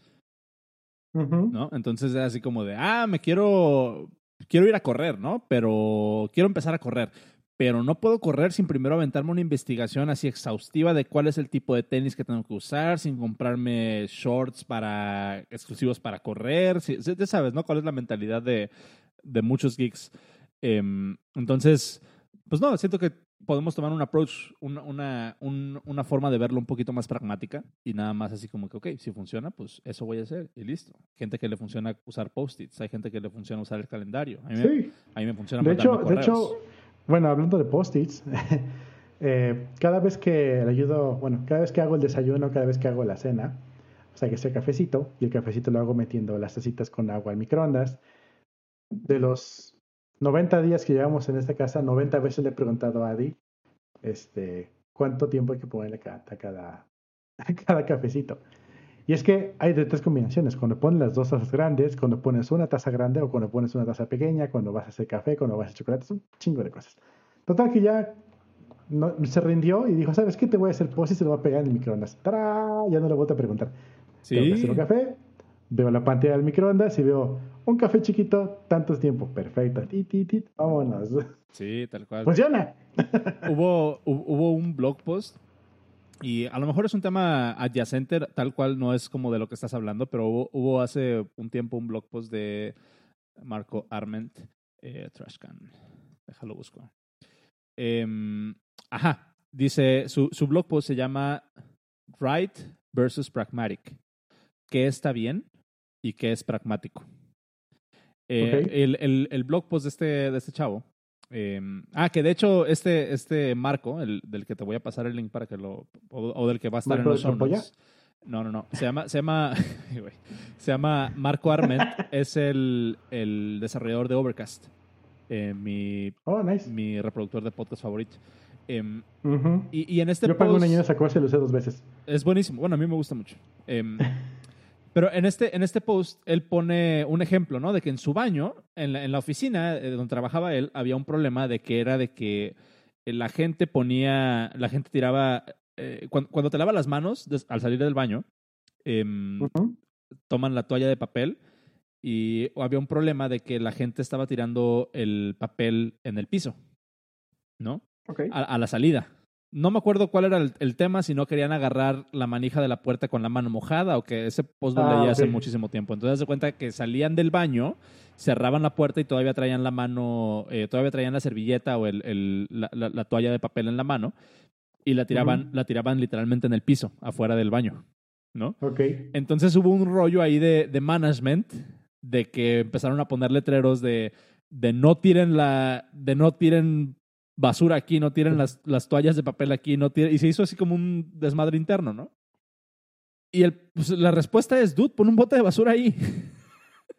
¿No? Entonces es así como de, ah, me quiero, quiero ir a correr, ¿no? Pero quiero empezar a correr. Pero no puedo correr sin primero aventarme una investigación así exhaustiva de cuál es el tipo de tenis que tengo que usar, sin comprarme shorts para exclusivos para correr. ya sabes, ¿no? ¿Cuál es la mentalidad de, de muchos geeks? Em, entonces, pues no, siento que podemos tomar un approach, una, una, una, forma de verlo un poquito más pragmática y nada más así como que, ok, si funciona, pues eso voy a hacer y listo. Gente que le funciona usar post-its, hay gente que le funciona usar el calendario. A mí, sí. me, a mí me funciona de hecho, de hecho, bueno, hablando de post-its, [laughs] eh, cada vez que le ayudo, bueno, cada vez que hago el desayuno, cada vez que hago la cena, o sea, que sea cafecito, y el cafecito lo hago metiendo las tacitas con agua al microondas, de los 90 días que llevamos en esta casa, 90 veces le he preguntado a Adi este, cuánto tiempo hay que ponerle a cada, [laughs] cada cafecito. Y es que hay de tres combinaciones. Cuando pones las dos tazas grandes, cuando pones una taza grande o cuando pones una taza pequeña, cuando vas a hacer café, cuando vas a hacer chocolate, es un chingo de cosas. Total que ya no, se rindió y dijo, ¿sabes qué? Te voy a hacer pos y se lo voy a pegar en el microondas. ¡Tará! Ya no le vuelto a preguntar. ¿Sí? Tengo que hacer un café, veo la pantalla del microondas y veo un café chiquito, tantos tiempo, perfecto, tit, vámonos. Sí, tal cual. Funciona. hubo, hubo un blog post y a lo mejor es un tema adyacente, tal cual no es como de lo que estás hablando, pero hubo, hace un tiempo un blog post de Marco Arment, eh, Trashcan. Déjalo busco. Em, ajá, dice, su, su blog post se llama Right versus Pragmatic. ¿Qué está bien y qué es pragmático. Eh, el, el, el, blog post de este, de este chavo. Eh, ah, que de hecho este, este Marco, el del que te voy a pasar el link para que lo... o, del que va a estar en los shows. No, no, no. Se llama, se llama, [laughs] se llama Marco Arment. [laughs] es el, el desarrollador de Overcast. Eh, mi, oh, nice. mi reproductor de podcast favorito. Em, y, y, en este Yo pago un año de sacarse lo usé dos veces. Es buenísimo. Bueno, a mí me gusta mucho. Em, [laughs] pero en este, en este post, él pone un ejemplo, ¿no? De que en su baño, en la, en la oficina eh, donde trabajaba él, había un problema de que era de que la gente ponía, la gente tiraba, eh, cuando, te lava las manos al salir del baño, em, toman la toalla de papel y había un problema de que la gente estaba tirando el papel en el piso, ¿no? A, la salida. No me acuerdo cuál era el, tema, si no querían agarrar la manija de la puerta con la mano mojada o que ese post lo ah, leía hace muchísimo tiempo. Entonces se cuenta que salían del baño, cerraban la puerta y todavía traían la mano, eh, todavía traían la servilleta o el, la, toalla de papel en la mano y la tiraban, la tiraban literalmente en el piso, afuera del baño, ¿no? Ok. Entonces hubo un rollo ahí de, de management de que empezaron a poner letreros de, de no tiren la, de no tiren basura aquí, no tiren las, las toallas de papel aquí, no tiren, y se hizo así como un desmadre interno, ¿no? Y el, pues, la respuesta es, dude, pon un bote de basura ahí.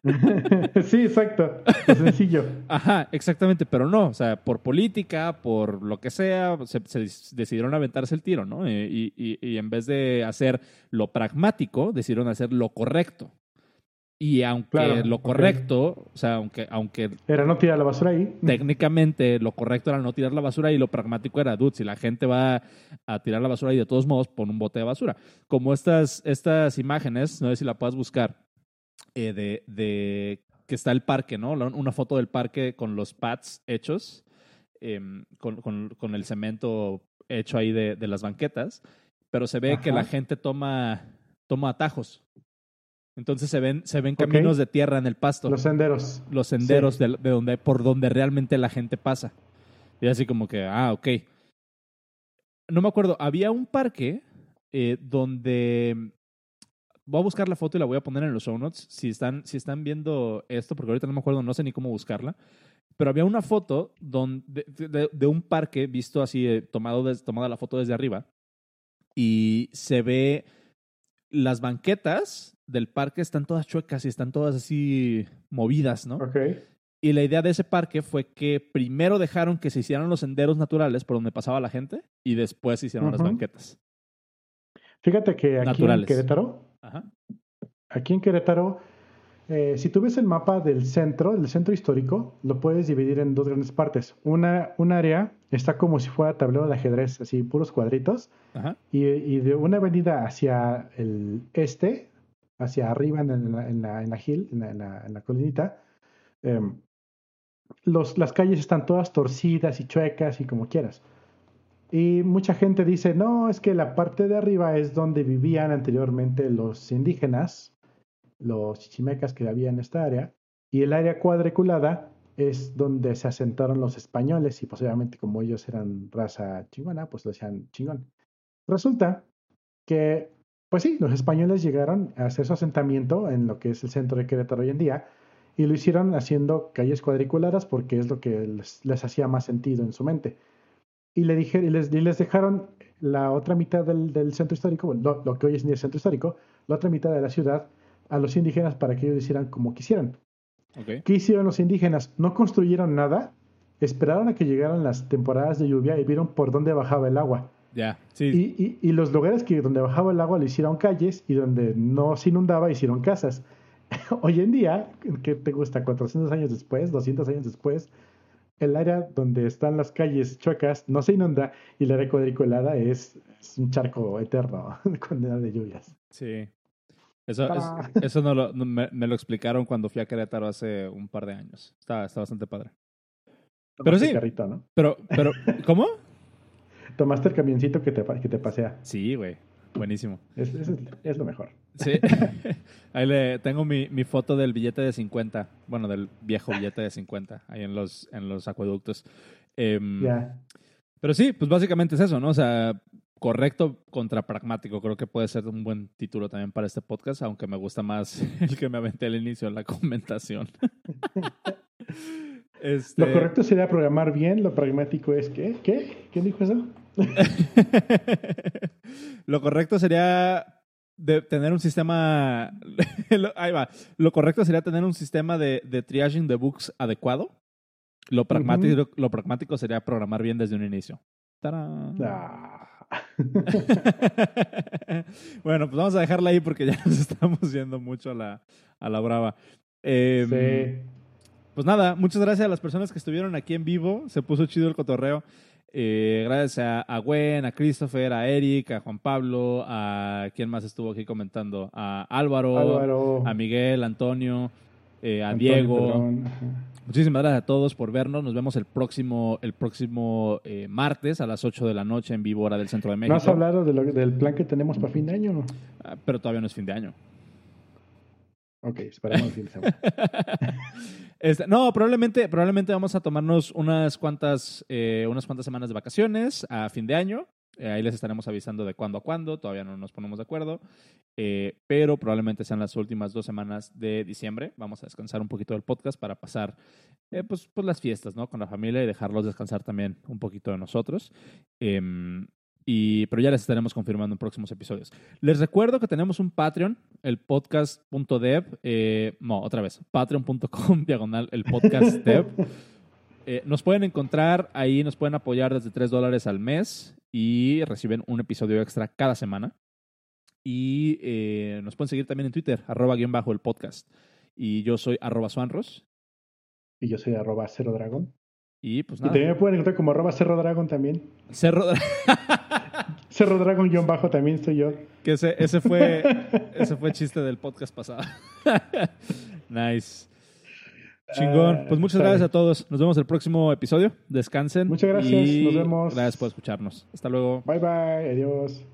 [laughs] sí, exacto. Es sencillo. Ajá, exactamente, pero no, o sea, por política, por lo que sea, se, decidieron aventarse el tiro, ¿no? Y, y, y, en vez de hacer lo pragmático, decidieron hacer lo correcto. Y aunque lo correcto, o sea, aunque, aunque... Era no tirar la basura ahí. Técnicamente lo correcto era no tirar la basura y lo pragmático era, dude, si la gente va a tirar la basura ahí de todos modos, pon un bote de basura. Como estas, estas imágenes, no sé si la puedas buscar, eh, de, de que está el parque, ¿no? Una foto del parque con los pads hechos, em, con, con, con, el cemento hecho ahí de, de las banquetas, pero se ve que la gente toma, toma atajos entonces se ven, se ven caminos de tierra en el pasto. Los senderos. Los senderos de, donde, por donde realmente la gente pasa. Y así como que, ah, ok. No me acuerdo, había un parque eh, donde... Voy a buscar la foto y la voy a poner en los show notes. Si están, si están viendo esto, porque ahorita no me acuerdo, no sé ni cómo buscarla. Pero había una foto donde, de, un parque visto así, eh, tomado tomada la foto desde arriba. Y se ve las banquetas del parque están todas chuecas y están todas así movidas, ¿no? Ok. Y la idea de ese parque fue que primero dejaron que se hicieran los senderos naturales por donde pasaba la gente y después se hicieron las banquetas. Fíjate que aquí en Querétaro, aquí en Querétaro, eh, si tú ves el mapa del centro, del centro histórico, lo puedes dividir en dos grandes partes. Una, un área está como si fuera tablero de ajedrez, así puros cuadritos. Y, y, de una avenida hacia el este, hacia arriba en, la, en la, en la hill, en la, en la, colinita, los, las calles están todas torcidas y chuecas y como quieras. Y mucha gente dice, no, es que la parte de arriba es donde vivían anteriormente los indígenas, los chichimecas que había en esta área, y el área cuadriculada es donde se asentaron los españoles y posiblemente como ellos eran raza chingona, pues lo decían chingón. Resulta que pues sí, los españoles llegaron a hacer su asentamiento en lo que es el centro de Querétaro hoy en día y lo hicieron haciendo calles cuadriculadas porque es lo que les, hacía más sentido en su mente. Y, le dije, y, les, les dejaron la otra mitad del, centro histórico, lo, que hoy es el centro histórico, la otra mitad de la ciudad a los indígenas para que ellos hicieran como quisieran. ¿Qué hicieron los indígenas? No construyeron nada, esperaron a que llegaran las temporadas de lluvia y vieron por dónde bajaba el agua. Ya, sí. Y, los lugares que donde bajaba el agua le hicieron calles y donde no se inundaba hicieron casas. [laughs] Hoy en día, ¿qué te gusta? 400 años después, 200 años después, el área donde están las calles chuecas no se inunda y el área cuadriculada es, un charco eterno [laughs] con de lluvias. Sí. Eso, eso no, lo, me, lo explicaron cuando fui a Querétaro hace un par de años. Está, está bastante padre. Pero sí. Pero, pero, ¿cómo? [laughs] Tomaste el camioncito que te, que te pasea. Sí, güey. Buenísimo. Es, es, lo mejor. Sí. [laughs] [laughs] ahí le tengo mi, mi, foto del billete de 50. Bueno, del viejo billete de 50. Ahí en los, en los acueductos. Eh, Pero sí, pues básicamente es eso, ¿no? O sea, correcto contra pragmático. Creo que puede ser un buen título también para este podcast, aunque me gusta más [laughs] el que me aventé al inicio en la comentación. [laughs] Este... Lo correcto sería programar bien, lo pragmático es que, ¿qué? ¿Quién dijo eso? [laughs] lo correcto sería de tener un sistema, ahí va, lo correcto sería tener un sistema de, de triaging de bugs adecuado. Lo pragmático, lo pragmático sería programar bien desde un inicio. Ah. [laughs] bueno, pues vamos a dejarla ahí porque ya [laughs] nos estamos yendo mucho a la, a la brava. Em, sí. Pues nada, muchas gracias a las personas que estuvieron aquí en vivo. Se puso chido el cotorreo. Eh, gracias a, a, Gwen, a Christopher, a Eric, a Juan Pablo, a quien más estuvo aquí comentando, a Álvaro, a Miguel, Antonio, eh, a Diego. Muchísimas gracias a todos por vernos. Nos vemos el próximo, el próximo eh, martes a las 8 de la noche en vivo hora del Centro de México. ¿No has hablado del plan que tenemos para fin de año? No? Ah, pero todavía no es fin de año. Ok, esperamos el fin de semana. [laughs] Este, no, probablemente, probablemente vamos a tomarnos unas cuantas, eh, unas cuantas semanas de vacaciones a fin de año. Eh, ahí les estaremos avisando de cuándo a cuándo, todavía no nos ponemos de acuerdo, eh, pero probablemente sean las últimas dos semanas de diciembre. Vamos a descansar un poquito del podcast para pasar pues, pues, las fiestas ¿no? con la familia y dejarlos descansar también un poquito de nosotros. Em, y, pero ya les estaremos confirmando en próximos episodios. Les recuerdo que tenemos un Patreon, el podcast.dev. Eh, no, otra vez, patreon.com, [laughs] diagonal, el podcast dev. [laughs] Eh, nos pueden encontrar ahí, nos pueden apoyar desde 3 dólares al mes y reciben un episodio extra cada semana. Y eh, nos pueden seguir también en Twitter, arroba guion bajo el podcast. Y yo soy arroba suanros. Y yo soy arroba cero dragón. Y pues nada. Y también me pueden encontrar como arroba Cerro Dragon también. Cerro [laughs] Cerro Dragon guion bajo también soy yo. Que ese, ese fue [laughs] ese fue chiste del podcast pasado. [laughs] nice. Chingón. Eh, pues muchas gracias a todos. Nos vemos el próximo episodio. Descansen. Muchas gracias. Nos vemos. Gracias por escucharnos. Hasta luego. Bye bye. Adiós.